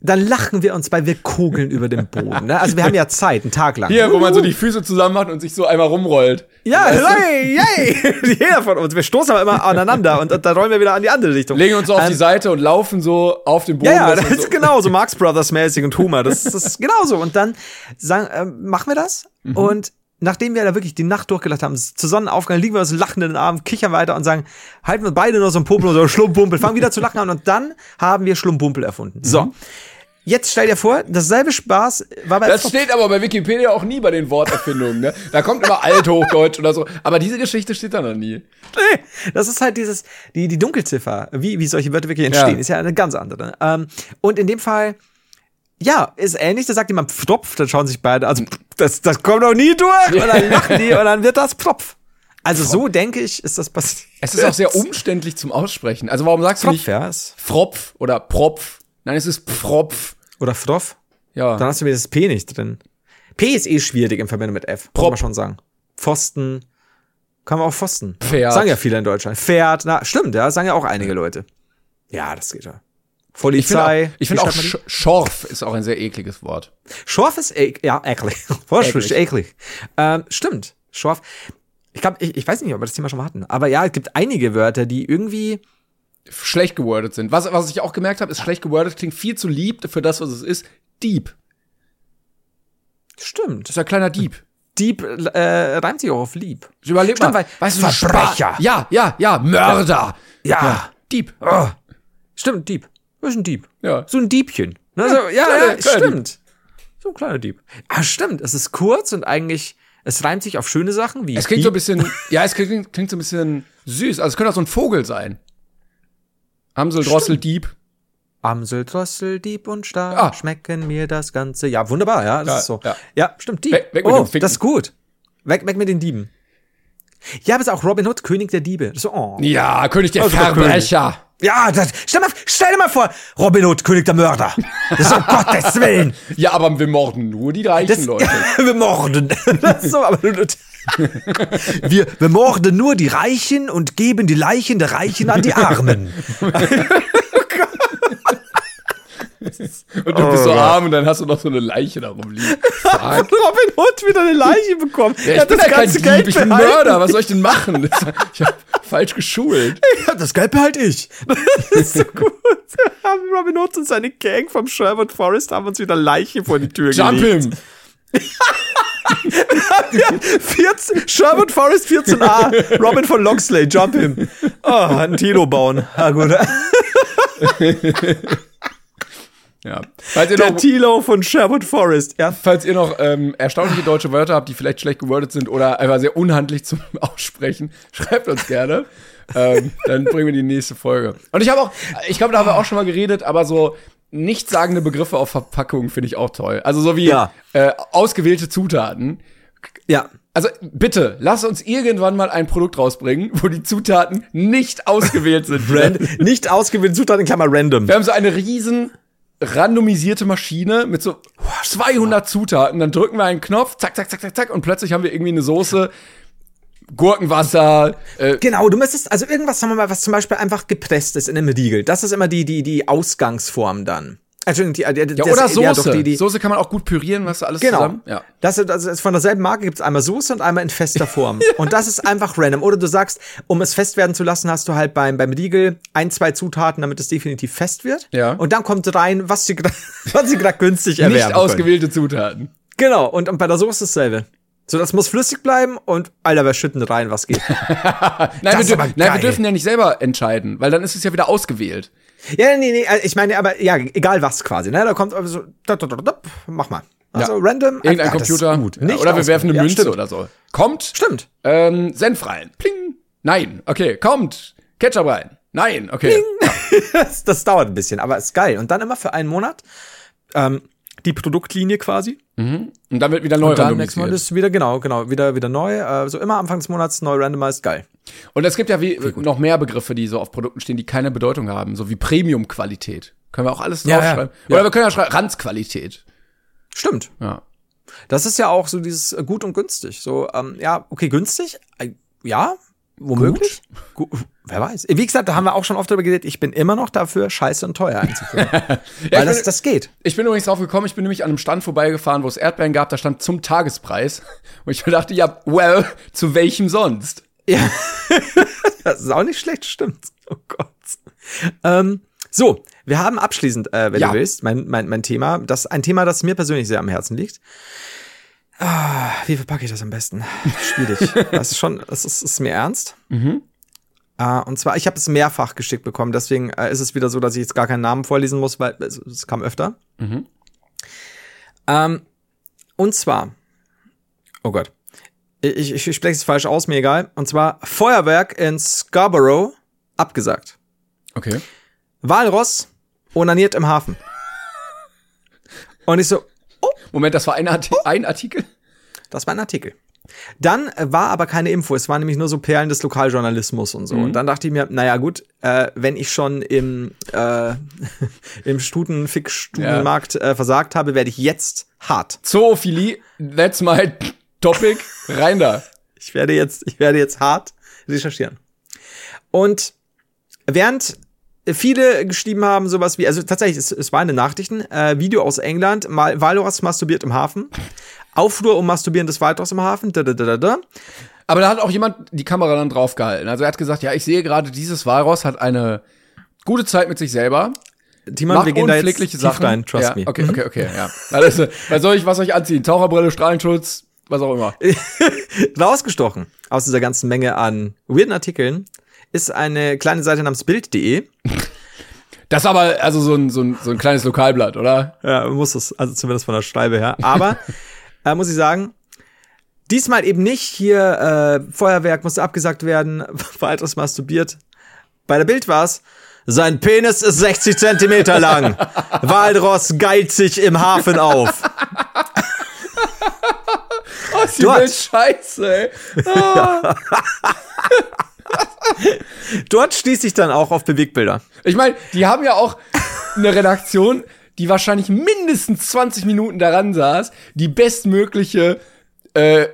dann lachen wir uns bei, wir kugeln über dem Boden. Ne? Also wir haben ja Zeit, einen Tag lang. Hier, wo man so die Füße zusammen macht und sich so einmal rumrollt. Ja, hey, hey, jeder von uns. Wir stoßen aber immer aneinander und, und dann rollen wir wieder an die andere Richtung. Legen uns so auf Ähm, die Seite und laufen so auf den Boden. Ja, ja, das ist so, genau so Marx Brothers mäßig und Humor. Das, das ist genauso. Und dann sagen, äh, machen wir das. Mhm. Und nachdem wir da wirklich die Nacht durchgelacht haben, zur Sonnenaufgang, liegen wir uns lachend in den Armen, kichern weiter und sagen, halten wir beide nur so ein Popel oder so Schlumpumpel, fangen wieder zu lachen an und dann haben wir Schlumpumpel erfunden. Mhm. So. Jetzt stell dir vor, dasselbe Spaß war bei Das steht aber bei Wikipedia auch nie bei den Worterfindungen, ne? Da kommt immer Althochdeutsch oder so. Aber diese Geschichte steht da noch nie. Nee, das ist halt dieses, die, die Dunkelziffer, wie, wie solche Wörter wirklich entstehen, Ja. ist ja eine ganz andere. Ähm, und in dem Fall, ja, ist ähnlich, da sagt jemand Pfropf, dann schauen sich beide, also das, das kommt doch nie durch, und dann lachen die und dann wird das Pfropf. Also so denke ich, ist das passiert. Es ist auch sehr umständlich zum Aussprechen. Also warum sagst du Pfropf, nicht ja. ist- Fropf oder Propf? Nein, es ist Pfropf. Oder Froff. Ja. Dann hast du wieder das P nicht drin. P ist eh schwierig in Verbindung mit F, Prop. man schon sagen. Pfosten, kann man auch Pfosten. Pferd. Sagen ja viele in Deutschland. Pferd, na, stimmt, ja, sagen ja auch einige Leute. Ja, das geht ja. Ich finde Polizei. auch, ich find auch Schorf ist auch ein sehr ekliges Wort. Schorf ist ek ja, eklig. Eklig. eklig. Ähm, stimmt. Schorf. Ich glaube, ich, ich weiß nicht, ob wir das Thema schon mal hatten. Aber ja, es gibt einige Wörter, die irgendwie. Schlecht gewordet sind. Was, was ich auch gemerkt habe, ist schlecht gewordet, klingt viel zu lieb für das, was es ist. Dieb. Stimmt. Das ist ein kleiner Dieb. Dieb äh, reimt sich auch auf lieb. Überleg Stimmt, mal. weil- weißt du, Verbrecher. Spar- Ja, ja, ja. Mörder. Ja. Dieb. Oh. Stimmt, Dieb. Das ist ein Dieb. Ja. So ein Diebchen. Ne, so, ja, ja, kleiner- kleiner stimmt. So ein kleiner Dieb. Ah, stimmt. Es ist kurz und eigentlich, es reimt sich auf schöne Sachen wie. Es klingt so ein Dieb. bisschen, ja, es klingt, klingt so ein bisschen süß. Also es könnte auch so ein Vogel sein. Amsel, Drossel, Dieb. Amsel, Drossel, Dieb und Star Ah. schmecken mir das Ganze. Ja, wunderbar, ja, das Ja, ist so. ja. Ja, stimmt, Dieb. Weg- weg mit oh, das ist gut. Weg, weg mit den Dieben. Ja, aber es ist auch Robin Hood, König der Diebe. So, oh. Ja, König der Also Verbrecher. Ja, das, stell, mal, stell dir mal vor, Robin Hood, König der Mörder. Das ist um Gottes Willen. Ja, aber wir morden nur die reichen Das, Leute. wir morden. So, aber, wir, wir morden nur die Reichen und geben die Leichen der Reichen an die Armen. Und du bist so arm und dann hast du noch so eine Leiche da rumliegen. Fuck. Robin Hood wieder eine Leiche bekommen. Ja, ich bin ja kein Dieb, ich bin Mörder. Was soll ich denn machen? Das- Ich hab falsch geschult. Ja, das Geld behalte ich. Das ist so gut. Robin Hood und seine Gang vom Sherwood Forest haben uns wieder Leiche vor die Tür Jump gelegt. him. 14, Sherwood Forest 14a. Robin von Locksley, jump him. Oh, ein Tilo bauen. Ah, gut. Ja. Falls ihr Der noch, Tilo von Sherwood Forest. Ja. falls ihr noch ähm, erstaunliche deutsche Wörter habt, die vielleicht schlecht gewordet sind oder einfach sehr unhandlich zum Aussprechen, schreibt uns gerne. ähm, dann bringen wir die nächste Folge. Und ich habe auch, ich glaube, da haben wir auch schon mal geredet, aber so nichtssagende Begriffe auf Verpackungen finde ich auch toll. Also so wie Ja. äh, ausgewählte Zutaten. Ja. Also bitte, lass uns irgendwann mal ein Produkt rausbringen, wo die Zutaten nicht ausgewählt sind. Ran nicht ausgewählte Zutaten, Klammer random. Wir haben so eine riesen randomisierte Maschine mit so 200 Zutaten. Dann drücken wir einen Knopf, zack, zack, zack, zack, zack, und plötzlich haben wir irgendwie eine Soße, Gurkenwasser. Äh, Genau, du müsstest, also irgendwas, sagen wir mal, was zum Beispiel einfach gepresst ist in einem Riegel. Das ist immer die, die, die Ausgangsform dann. Entschuldigung, die, die, ja, oder Soße. die, die, Soße kann man auch gut pürieren, was alles genau. zusammen. Ja. Das, das ist von derselben Marke gibt's einmal Soße und einmal in fester Form. und das ist einfach random. Oder du sagst, um es fest werden zu lassen, hast du halt beim, beim Riegel ein, zwei Zutaten, damit es definitiv fest wird. Ja. Und dann kommt rein, was sie gerade günstig erwerben Nicht ausgewählte Zutaten. Genau, und, und bei der Soße dasselbe. So, das muss flüssig bleiben und Alter, wir schütten rein, was geht. nein, wir, nein, wir dürfen ja nicht selber entscheiden, weil dann ist es ja wieder ausgewählt. Ja, nee, nee, ich meine, aber ja, egal was quasi, ne? Da kommt also, da, mach mal. Also Ja. random. Irgendein ah, Computer. Gut. Ja, oder wir werfen eine. Münze stimmt. oder so. Kommt. Stimmt. Ähm, Senf rein. Pling. Nein. Okay. Kommt. Ketchup rein. Nein. Okay. Das, das dauert ein bisschen, aber ist geil. Und dann immer für einen Monat ähm, die Produktlinie quasi. Und dann wird wieder neu Und dann randomisiert. ist wieder, genau, genau, wieder, wieder neu. Äh, so immer Anfang des Monats neu randomized, geil. Und es gibt ja wie, noch mehr Begriffe, die so auf Produkten stehen, die keine Bedeutung haben, so wie Premium-Qualität. Können wir auch alles Ja, draufschreiben. ja. Oder wir können ja schreiben, Ranzqualität. Stimmt. Ja. Das ist ja auch so dieses äh, gut und günstig. So, ähm, ja, okay, günstig, äh, ja, womöglich. Gut. Wer weiß. Wie gesagt, da haben wir auch schon oft darüber geredet, ich bin immer noch dafür, scheiße und teuer einzuführen. Weil das, bin- das geht. Ich bin übrigens drauf gekommen, ich bin nämlich an einem Stand vorbeigefahren, wo es Erdbeeren gab, da stand zum Tagespreis. Und ich mir dachte, ja, well, zu welchem sonst? Ja. das ist auch nicht schlecht, stimmt. Oh Gott. Ähm, so, wir haben abschließend, äh, wenn Ja. du willst, mein, mein, mein Thema, das ein Thema, das mir persönlich sehr am Herzen liegt. Ah, wie verpacke ich das am besten? Schwierig. das ist schon, das ist, ist mir ernst. Äh, und zwar, ich habe es mehrfach geschickt bekommen, deswegen äh, ist es wieder so, dass ich jetzt gar keinen Namen vorlesen muss, weil es, es kam öfter. Ähm, und zwar, oh Gott, ich, ich, ich spreche es falsch aus, mir egal. Und zwar Feuerwerk in Scarborough abgesagt. Okay. Walross onaniert im Hafen. Und ich so, Moment, das war ein, Arti ein Artikel? das war ein Artikel. Dann äh, war aber keine Info, es waren nämlich nur so Perlen des Lokaljournalismus und so. Und dann dachte ich mir, naja gut, äh, wenn ich schon im, äh, im Stuten-Fick-Stutenmarkt äh, versagt habe, werde ich jetzt hart. Zoophilie, that's my topic. Rein da. Ich werde jetzt, ich werde jetzt hart recherchieren. Und während viele geschrieben haben, sowas wie, also tatsächlich, es, es war in den Nachrichten, äh, Video aus England, mal Walross masturbiert im Hafen, Aufruhr um masturbierendes Walross im Hafen, da, da, da, da, da. Aber da hat auch jemand die Kamera dann draufgehalten. Also er hat gesagt, ja, ich sehe gerade, dieses Walross hat eine gute Zeit mit sich selber. Timon, Macht wir gehen da jetzt tief Sachen. rein, trust ja, me. Okay, okay, okay, ja. Also, was soll ich, was soll ich anziehen? Taucherbrille, Strahlenschutz, was auch immer. Rausgestochen aus dieser ganzen Menge an weirden Artikeln ist eine kleine Seite namens Bild.de. Das ist aber also so ein, so ein, so ein kleines Lokalblatt, oder? Ja, muss es, also zumindest von der Schreibe her. Aber äh, muss ich sagen, diesmal eben nicht hier äh, Feuerwerk musste abgesagt werden, weiteres masturbiert. Bei der Bild war's. Sein Penis ist 60 Zentimeter lang. Walross geilt sich im Hafen auf. Oh, ist die Dort. Welt scheiße, ey. Dort stieß ich dann auch auf Bewegbilder. Ich meine, die haben ja auch eine Redaktion, die wahrscheinlich mindestens 20 Minuten daran saß, die bestmögliche äh,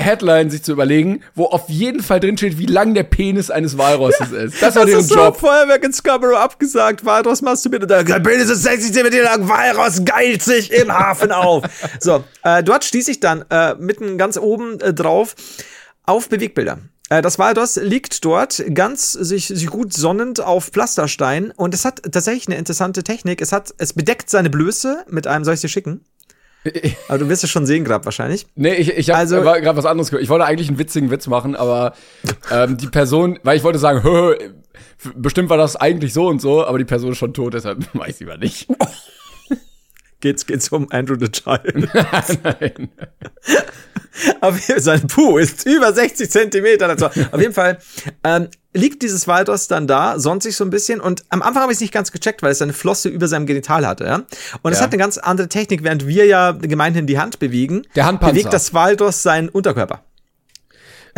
Headline sich zu überlegen, wo auf jeden Fall drin steht, wie lang der Penis eines Walrosses ist. Das war Das deren ist so, Job. Feuerwerk in Scarborough abgesagt, Walross masturbiert und dann, sein Penis ist 60 Zentimeter lang, Walross geilt sich im Hafen auf. So, äh, dort stieß ich dann äh, mitten ganz oben äh, drauf auf Bewegbilder. Äh, Das Walross liegt dort ganz sich, sich gut sonnend auf Pflasterstein und es hat tatsächlich eine interessante Technik. Es hat, es bedeckt seine Blöße mit einem, soll ich dir schicken? Aber du wirst es schon sehen gerade wahrscheinlich. Nee, ich, ich habe Also- gerade was anderes gehört. Ich wollte eigentlich einen witzigen Witz machen, aber ähm, die Person, weil ich wollte sagen, hö, hö, bestimmt war das eigentlich so und so, aber die Person ist schon tot, deshalb weiß ich lieber nicht. Geht's, geht's um Andrew the Child. Nein. Auf sein Puh ist über 60 Zentimeter. Also, auf jeden Fall ähm, liegt dieses Walross dann da, sonnt sich so ein bisschen. Und am Anfang habe ich es nicht ganz gecheckt, weil es seine Flosse über seinem Genital hatte. Ja? Und es Ja. hat eine ganz andere Technik, während wir ja gemeinhin die Hand bewegen, Der Handpanzer. bewegt das Walross seinen Unterkörper.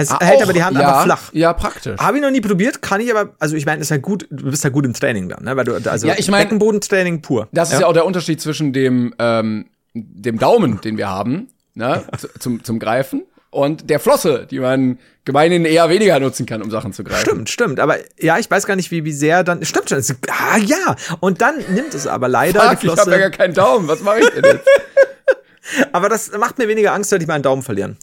Es Ah, hält auch, aber die Hand ja, einfach flach. Ja, praktisch. Habe ich noch nie probiert, kann ich aber, also ich meine, ist ja gut, du bist ja gut im Training dann, ne? Weil du, also Ja, ich mein- Beckenbodentraining pur. Das ist ja auch der Unterschied zwischen dem, ähm, dem Daumen, den wir haben, ne, zu- zum, zum Greifen, und der Flosse, die man gemeinhin eher weniger nutzen kann, um Sachen zu greifen. Stimmt, stimmt. Aber ja, ich weiß gar nicht, wie, wie sehr dann. Stimmt schon. Ah ja. Und dann nimmt es aber leider Fuck, die ich habe ja gar Flosse. keinen Daumen. Was mache ich denn jetzt? Aber das macht mir weniger Angst, sollte ich meinen Daumen verlieren.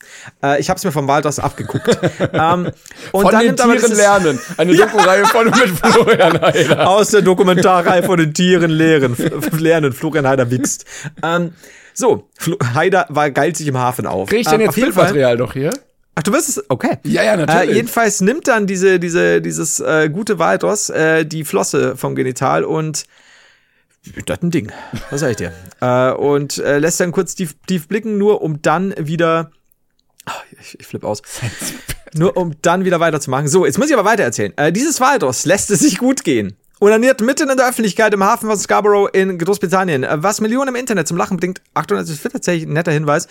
Äh, ich habe es mir vom Waldos abgeguckt. ähm, und Von dann den nimmt Tieren dieses- lernen. Eine Doku-Reihe von mit Florian Heider. Aus der Dokumentarreihe von den Tieren lehren. Lernen. Florian Heider wichst. Ähm, so, Heider war geilt sich im Hafen auf. Krieg ich denn Ähm, jetzt Bildmaterial noch hier? Ach, du wirst es. Okay. Ja, ja, natürlich. Äh, jedenfalls nimmt dann diese, diese, dieses äh, gute Waldos äh, die Flosse vom Genital und das ist ein Ding. Was sag ich dir? äh, und äh, lässt dann kurz tief, tief blicken, nur um dann wieder. Ah, Ich, ich flippe aus. Nur um dann wieder weiterzumachen. So, jetzt muss ich aber weiter erzählen. Äh, dieses Waldos lässt es sich gut gehen. Unaniert mitten in der Öffentlichkeit im Hafen von Scarborough in Großbritannien. Äh, Was Millionen im Internet zum Lachen bringt, Achtung, das ist tatsächlich ein netter Hinweis,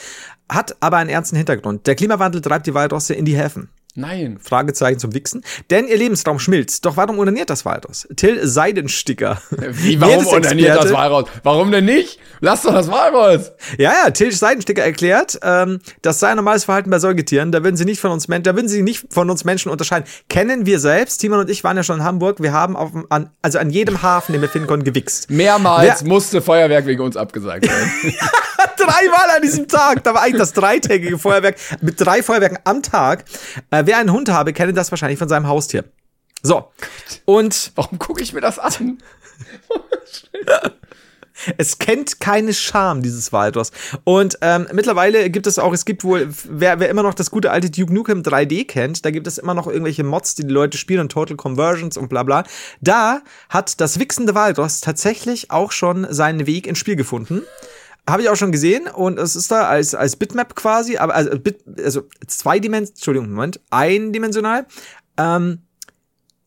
hat aber einen ernsten Hintergrund. Der Klimawandel treibt die Walrosse in die Häfen. Nein. Fragezeichen zum Wichsen. Denn ihr Lebensraum schmilzt. Doch warum unaniert das Walross? Till Seidensticker. Wie, warum ordiniert das Walross? Warum denn nicht? Lass doch das Walross. Ja, ja, Till Seidensticker erklärt, ähm, das sei ein normales Verhalten bei Säugetieren. Da würden sie nicht von uns da würden sie nicht von uns Menschen unterscheiden. Kennen wir selbst. Timon und ich waren ja schon in Hamburg. Wir haben auf, an, also an jedem Hafen, den wir finden konnten, gewichst. Mehrmals Wer- musste Feuerwerk wegen uns abgesagt werden. Dreimal an diesem Tag. Da war eigentlich das dreitägige Feuerwerk mit drei Feuerwerken am Tag. Äh, wer einen Hund habe, kenne das wahrscheinlich von seinem Haustier. So. Und Warum gucke ich mir das an? Es kennt keine Scham, dieses Walross. Und ähm, mittlerweile gibt es auch, es gibt wohl, wer, wer immer noch das gute alte Duke Nukem 3D kennt, da gibt es immer noch irgendwelche Mods, die die Leute spielen und Total Conversions und bla bla. Da hat das wichsende Walross tatsächlich auch schon seinen Weg ins Spiel gefunden. Habe ich auch schon gesehen und es ist da als, als Bitmap quasi, aber also, Bit, also zweidimensional, Entschuldigung, Moment, eindimensional. Ähm,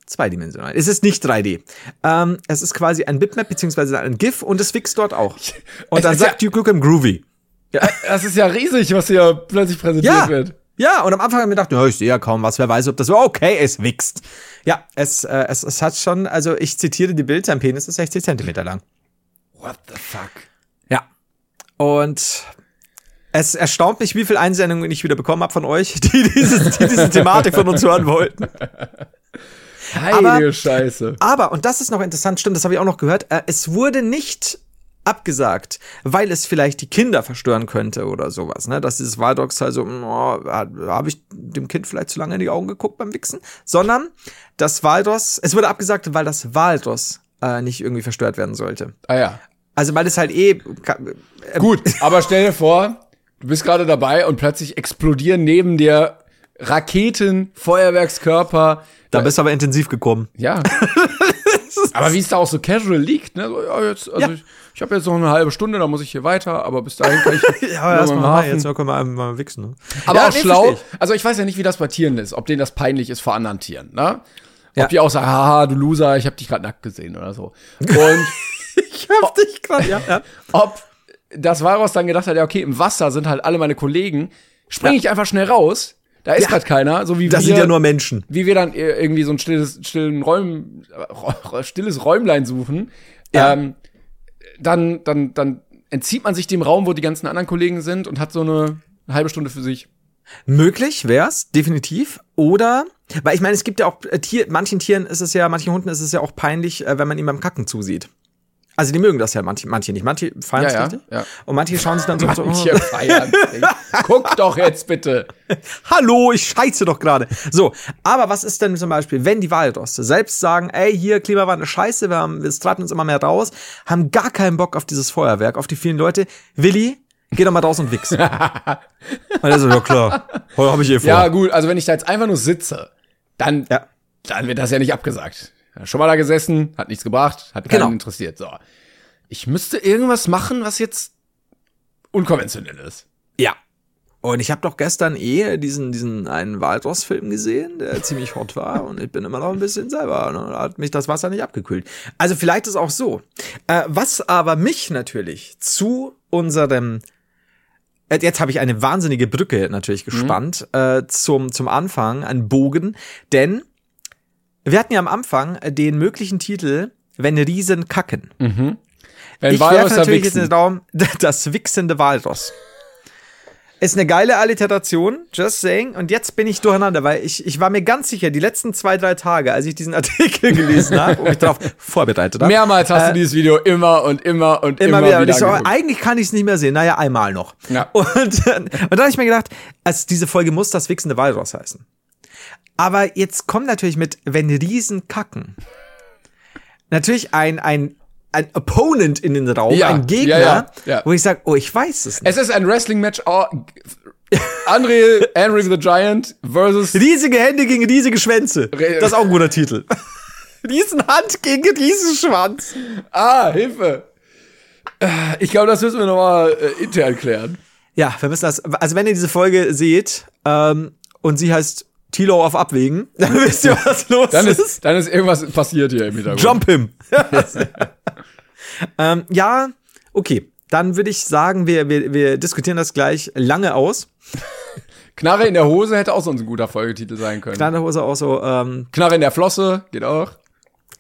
zweidimensional. Es ist nicht 3D. Ähm, es ist quasi ein Bitmap beziehungsweise ein GIF und es wächst dort auch. Und dann sagt Duke Nukem Groovy. Das ist ja riesig, was hier plötzlich präsentiert Ja. wird. Ja, und am Anfang haben wir gedacht, ja, ich sehe ja kaum was, wer weiß, ob das so, okay, es wächst. Ja, es, äh, es, es hat schon, also ich zitiere die Bild, sein Penis ist 60 Zentimeter lang. What the fuck? Und es erstaunt mich, wie viel Einsendungen ich wieder bekommen habe von euch, die, dieses, die diese Thematik von uns hören wollten. Heilige Aber- Scheiße. Aber, und das ist noch interessant, stimmt, das habe ich auch noch gehört, äh, es wurde nicht abgesagt, weil es vielleicht die Kinder verstören könnte oder sowas, ne? Dass dieses Waldox also, oh, habe ich dem Kind vielleicht zu lange in die Augen geguckt beim Wichsen, sondern das Waldos, es wurde abgesagt, weil das Waldos äh, nicht irgendwie verstört werden sollte. Ah ja. Also weil es halt eh äh, Gut, aber stell dir vor, du bist gerade dabei und plötzlich explodieren neben dir Raketen, Feuerwerkskörper. da bist du aber intensiv gekommen. Ja. aber wie es da auch so casual liegt, ne? So, ja, jetzt, also Ja. ich, ich habe jetzt noch eine halbe Stunde, da muss ich hier weiter, aber bis dahin kann ich. Ja, noch erstmal mal jetzt können wir mal wichsen. Ne? Aber ja, auch nee, schlau. versteh ich. Also ich weiß ja nicht, wie das bei Tieren ist, ob denen das peinlich ist vor anderen Tieren, ne? Ja. Ob die auch sagen, haha, du Loser, ich habe dich gerade nackt gesehen oder so. Und Ich hab dich gerade, ja, ja. ob das Walross dann gedacht hat, ja, okay, im Wasser sind halt alle meine Kollegen, springe ich einfach schnell raus, da ist Ja. grad keiner, so wie Das wir, sind ja nur Menschen. wie wir dann irgendwie so ein stilles, stillen Räum, stilles Räumlein suchen, Ja. ähm, dann, dann, dann entzieht man sich dem Raum, wo die ganzen anderen Kollegen sind und hat so eine halbe Stunde für sich. Möglich wär's, definitiv. Oder, weil ich meine, es gibt ja auch äh, Tier, manchen Tieren ist es ja, manchen Hunden ist es ja auch peinlich, äh, wenn man ihm beim Kacken zusieht. Also die mögen das ja, manche, manche nicht. Manche feiern es Ja, ja, richtig. ja. Und manche schauen sich dann so, so Manche oh, feiern. Guck doch jetzt bitte. Hallo, ich scheiße doch gerade. So, aber was ist denn zum Beispiel, wenn die Waldosse selbst sagen, ey, hier Klimawandel scheiße, wir haben, wir treiben uns immer mehr raus, haben gar keinen Bock auf dieses Feuerwerk, auf die vielen Leute. Willi, geh doch mal raus und wichs. und er so, ja klar, heute habe ich eh vor. Ja, gut, also wenn ich da jetzt einfach nur sitze, dann, Ja. dann wird das ja nicht abgesagt. Ja, Schon mal da gesessen, hat nichts gebracht, hat keinen Genau. interessiert. So. Ich müsste irgendwas machen, was jetzt unkonventionell ist. Ja. Und ich habe doch gestern eh diesen, diesen einen Walross-Film gesehen, der ziemlich hot war und ich bin immer noch ein bisschen selber. Ne? Da hat mich das Wasser nicht abgekühlt. Also vielleicht ist auch so. Äh, was aber mich natürlich zu unserem Äh, Jetzt habe ich eine wahnsinnige Brücke natürlich gespannt äh, zum, zum Anfang, einen Bogen. Denn wir hatten ja am Anfang den möglichen Titel Wenn Riesen kacken. Wenn ich Walrus werfe natürlich jetzt in den Raum das wichsende Walross. Ist eine geile Alliteration, just saying. Und jetzt bin ich durcheinander, weil ich, ich war mir ganz sicher, die letzten zwei, drei Tage, als ich diesen Artikel gelesen habe und mich darauf vorbereitet habe. Mehrmals hast du dieses Video immer und immer und Äh, Immer, immer, wieder. Und wieder ich so, eigentlich kann ich es nicht mehr sehen. Naja, einmal noch. Ja. Und, und dann habe ich mir gedacht, als diese Folge muss das wichsende Walross heißen. Aber jetzt kommt natürlich mit, wenn Riesen kacken. Natürlich ein, ein, ein Opponent in den Raum, Ja, ein Gegner, ja, ja, wo ich sage, oh, ich weiß es nicht. Es ist ein Wrestling-Match. Oh, Andre, Henry the Giant versus Riesige Hände gegen riesige Schwänze. Das ist auch ein guter Titel. Riesenhand gegen Riesenschwanz. Ah, Hilfe. Ich glaube, das müssen wir nochmal äh, intern klären. Ja, wir müssen das. Also wenn ihr diese Folge seht ähm, und sie heißt Tilo auf Abwägen, dann wisst ihr, was los Dann ist. ist, dann ist irgendwas passiert hier im Hintergrund. Jump him. ähm, ja, okay. Dann würde ich sagen, wir, wir, wir diskutieren das gleich lange aus. Knarre in der Hose hätte auch so ein guter Folgetitel sein können. Kleine Hose auch so. Ähm, Knarre in der Flosse geht auch.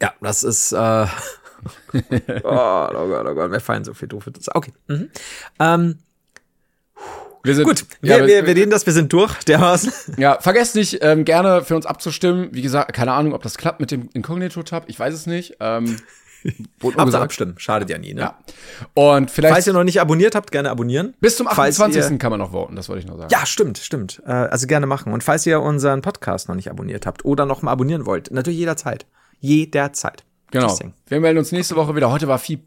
ja, das ist. Äh, oh, oh Gott, oh Gott, mir fallen so viel doofe. Okay. Mhm. Ähm, Wir sind, gut, ja, wir, wir, wir reden das, wir sind durch, dermaßen. ja, vergesst nicht, ähm, gerne für uns abzustimmen. Wie gesagt, keine Ahnung, ob das klappt mit dem Inkognito-Tab. Ich weiß es nicht. Ähm, Habt gesagt. abstimmen, schadet ja nie, ne? Ja. Und vielleicht Falls ihr noch nicht abonniert habt, gerne abonnieren. bis zum Falls 28. ihr- kann man noch voten, das wollte ich noch sagen. Ja, stimmt, stimmt. Äh, also gerne machen. Und falls ihr unseren Podcast noch nicht abonniert habt oder noch mal abonnieren wollt, natürlich jederzeit. Jederzeit. genau. Wir melden uns nächste Woche wieder. Heute war viel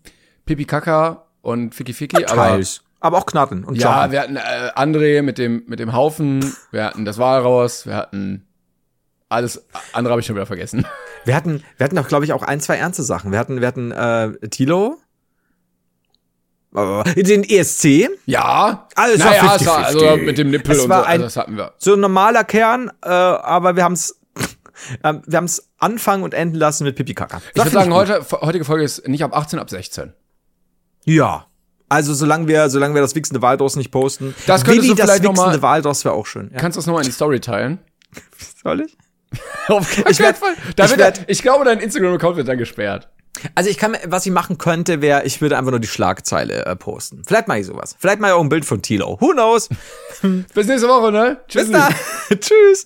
Pipi Kaka und Ficky Ficky, aber Teils. Aber auch Knarren und ja, Jumpen. wir hatten äh, André mit dem mit dem Haufen, wir hatten das Walraus, wir hatten alles andere habe ich schon wieder vergessen. Wir hatten, wir hatten auch, glaube ich, auch ein, zwei ernste Sachen. Wir hatten, wir hatten äh, Tilo, äh, den ESC, Ja, Also, es war naja, es 50-50. war also mit dem Nippel Es und war so, ein- also das hatten wir. so ein normaler Kern, äh, aber wir haben es, äh, wir haben es anfangen und enden lassen mit Pipi Kaka. Ich würde sagen, heute heutige Folge ist nicht ab 18, ab 16. Ja. Also solange wir, solange wir das wichsende Walross nicht posten. Das könntest Willi, das wichsende Walross wäre auch schön. Ja. Kannst du das nochmal in die Story teilen? Soll ich? Auf keinen Ich werd- Fall. Da ich wird werd- er- ich glaube, dein Instagram-Account wird dann gesperrt. Also ich kann, was ich machen könnte, wäre, ich würde einfach nur die Schlagzeile äh, posten. Vielleicht mache ich sowas. Vielleicht mache ich auch ein Bild von Tilo. Who knows? Bis nächste Woche, ne? Tschüss. Bis dann. Tschüss.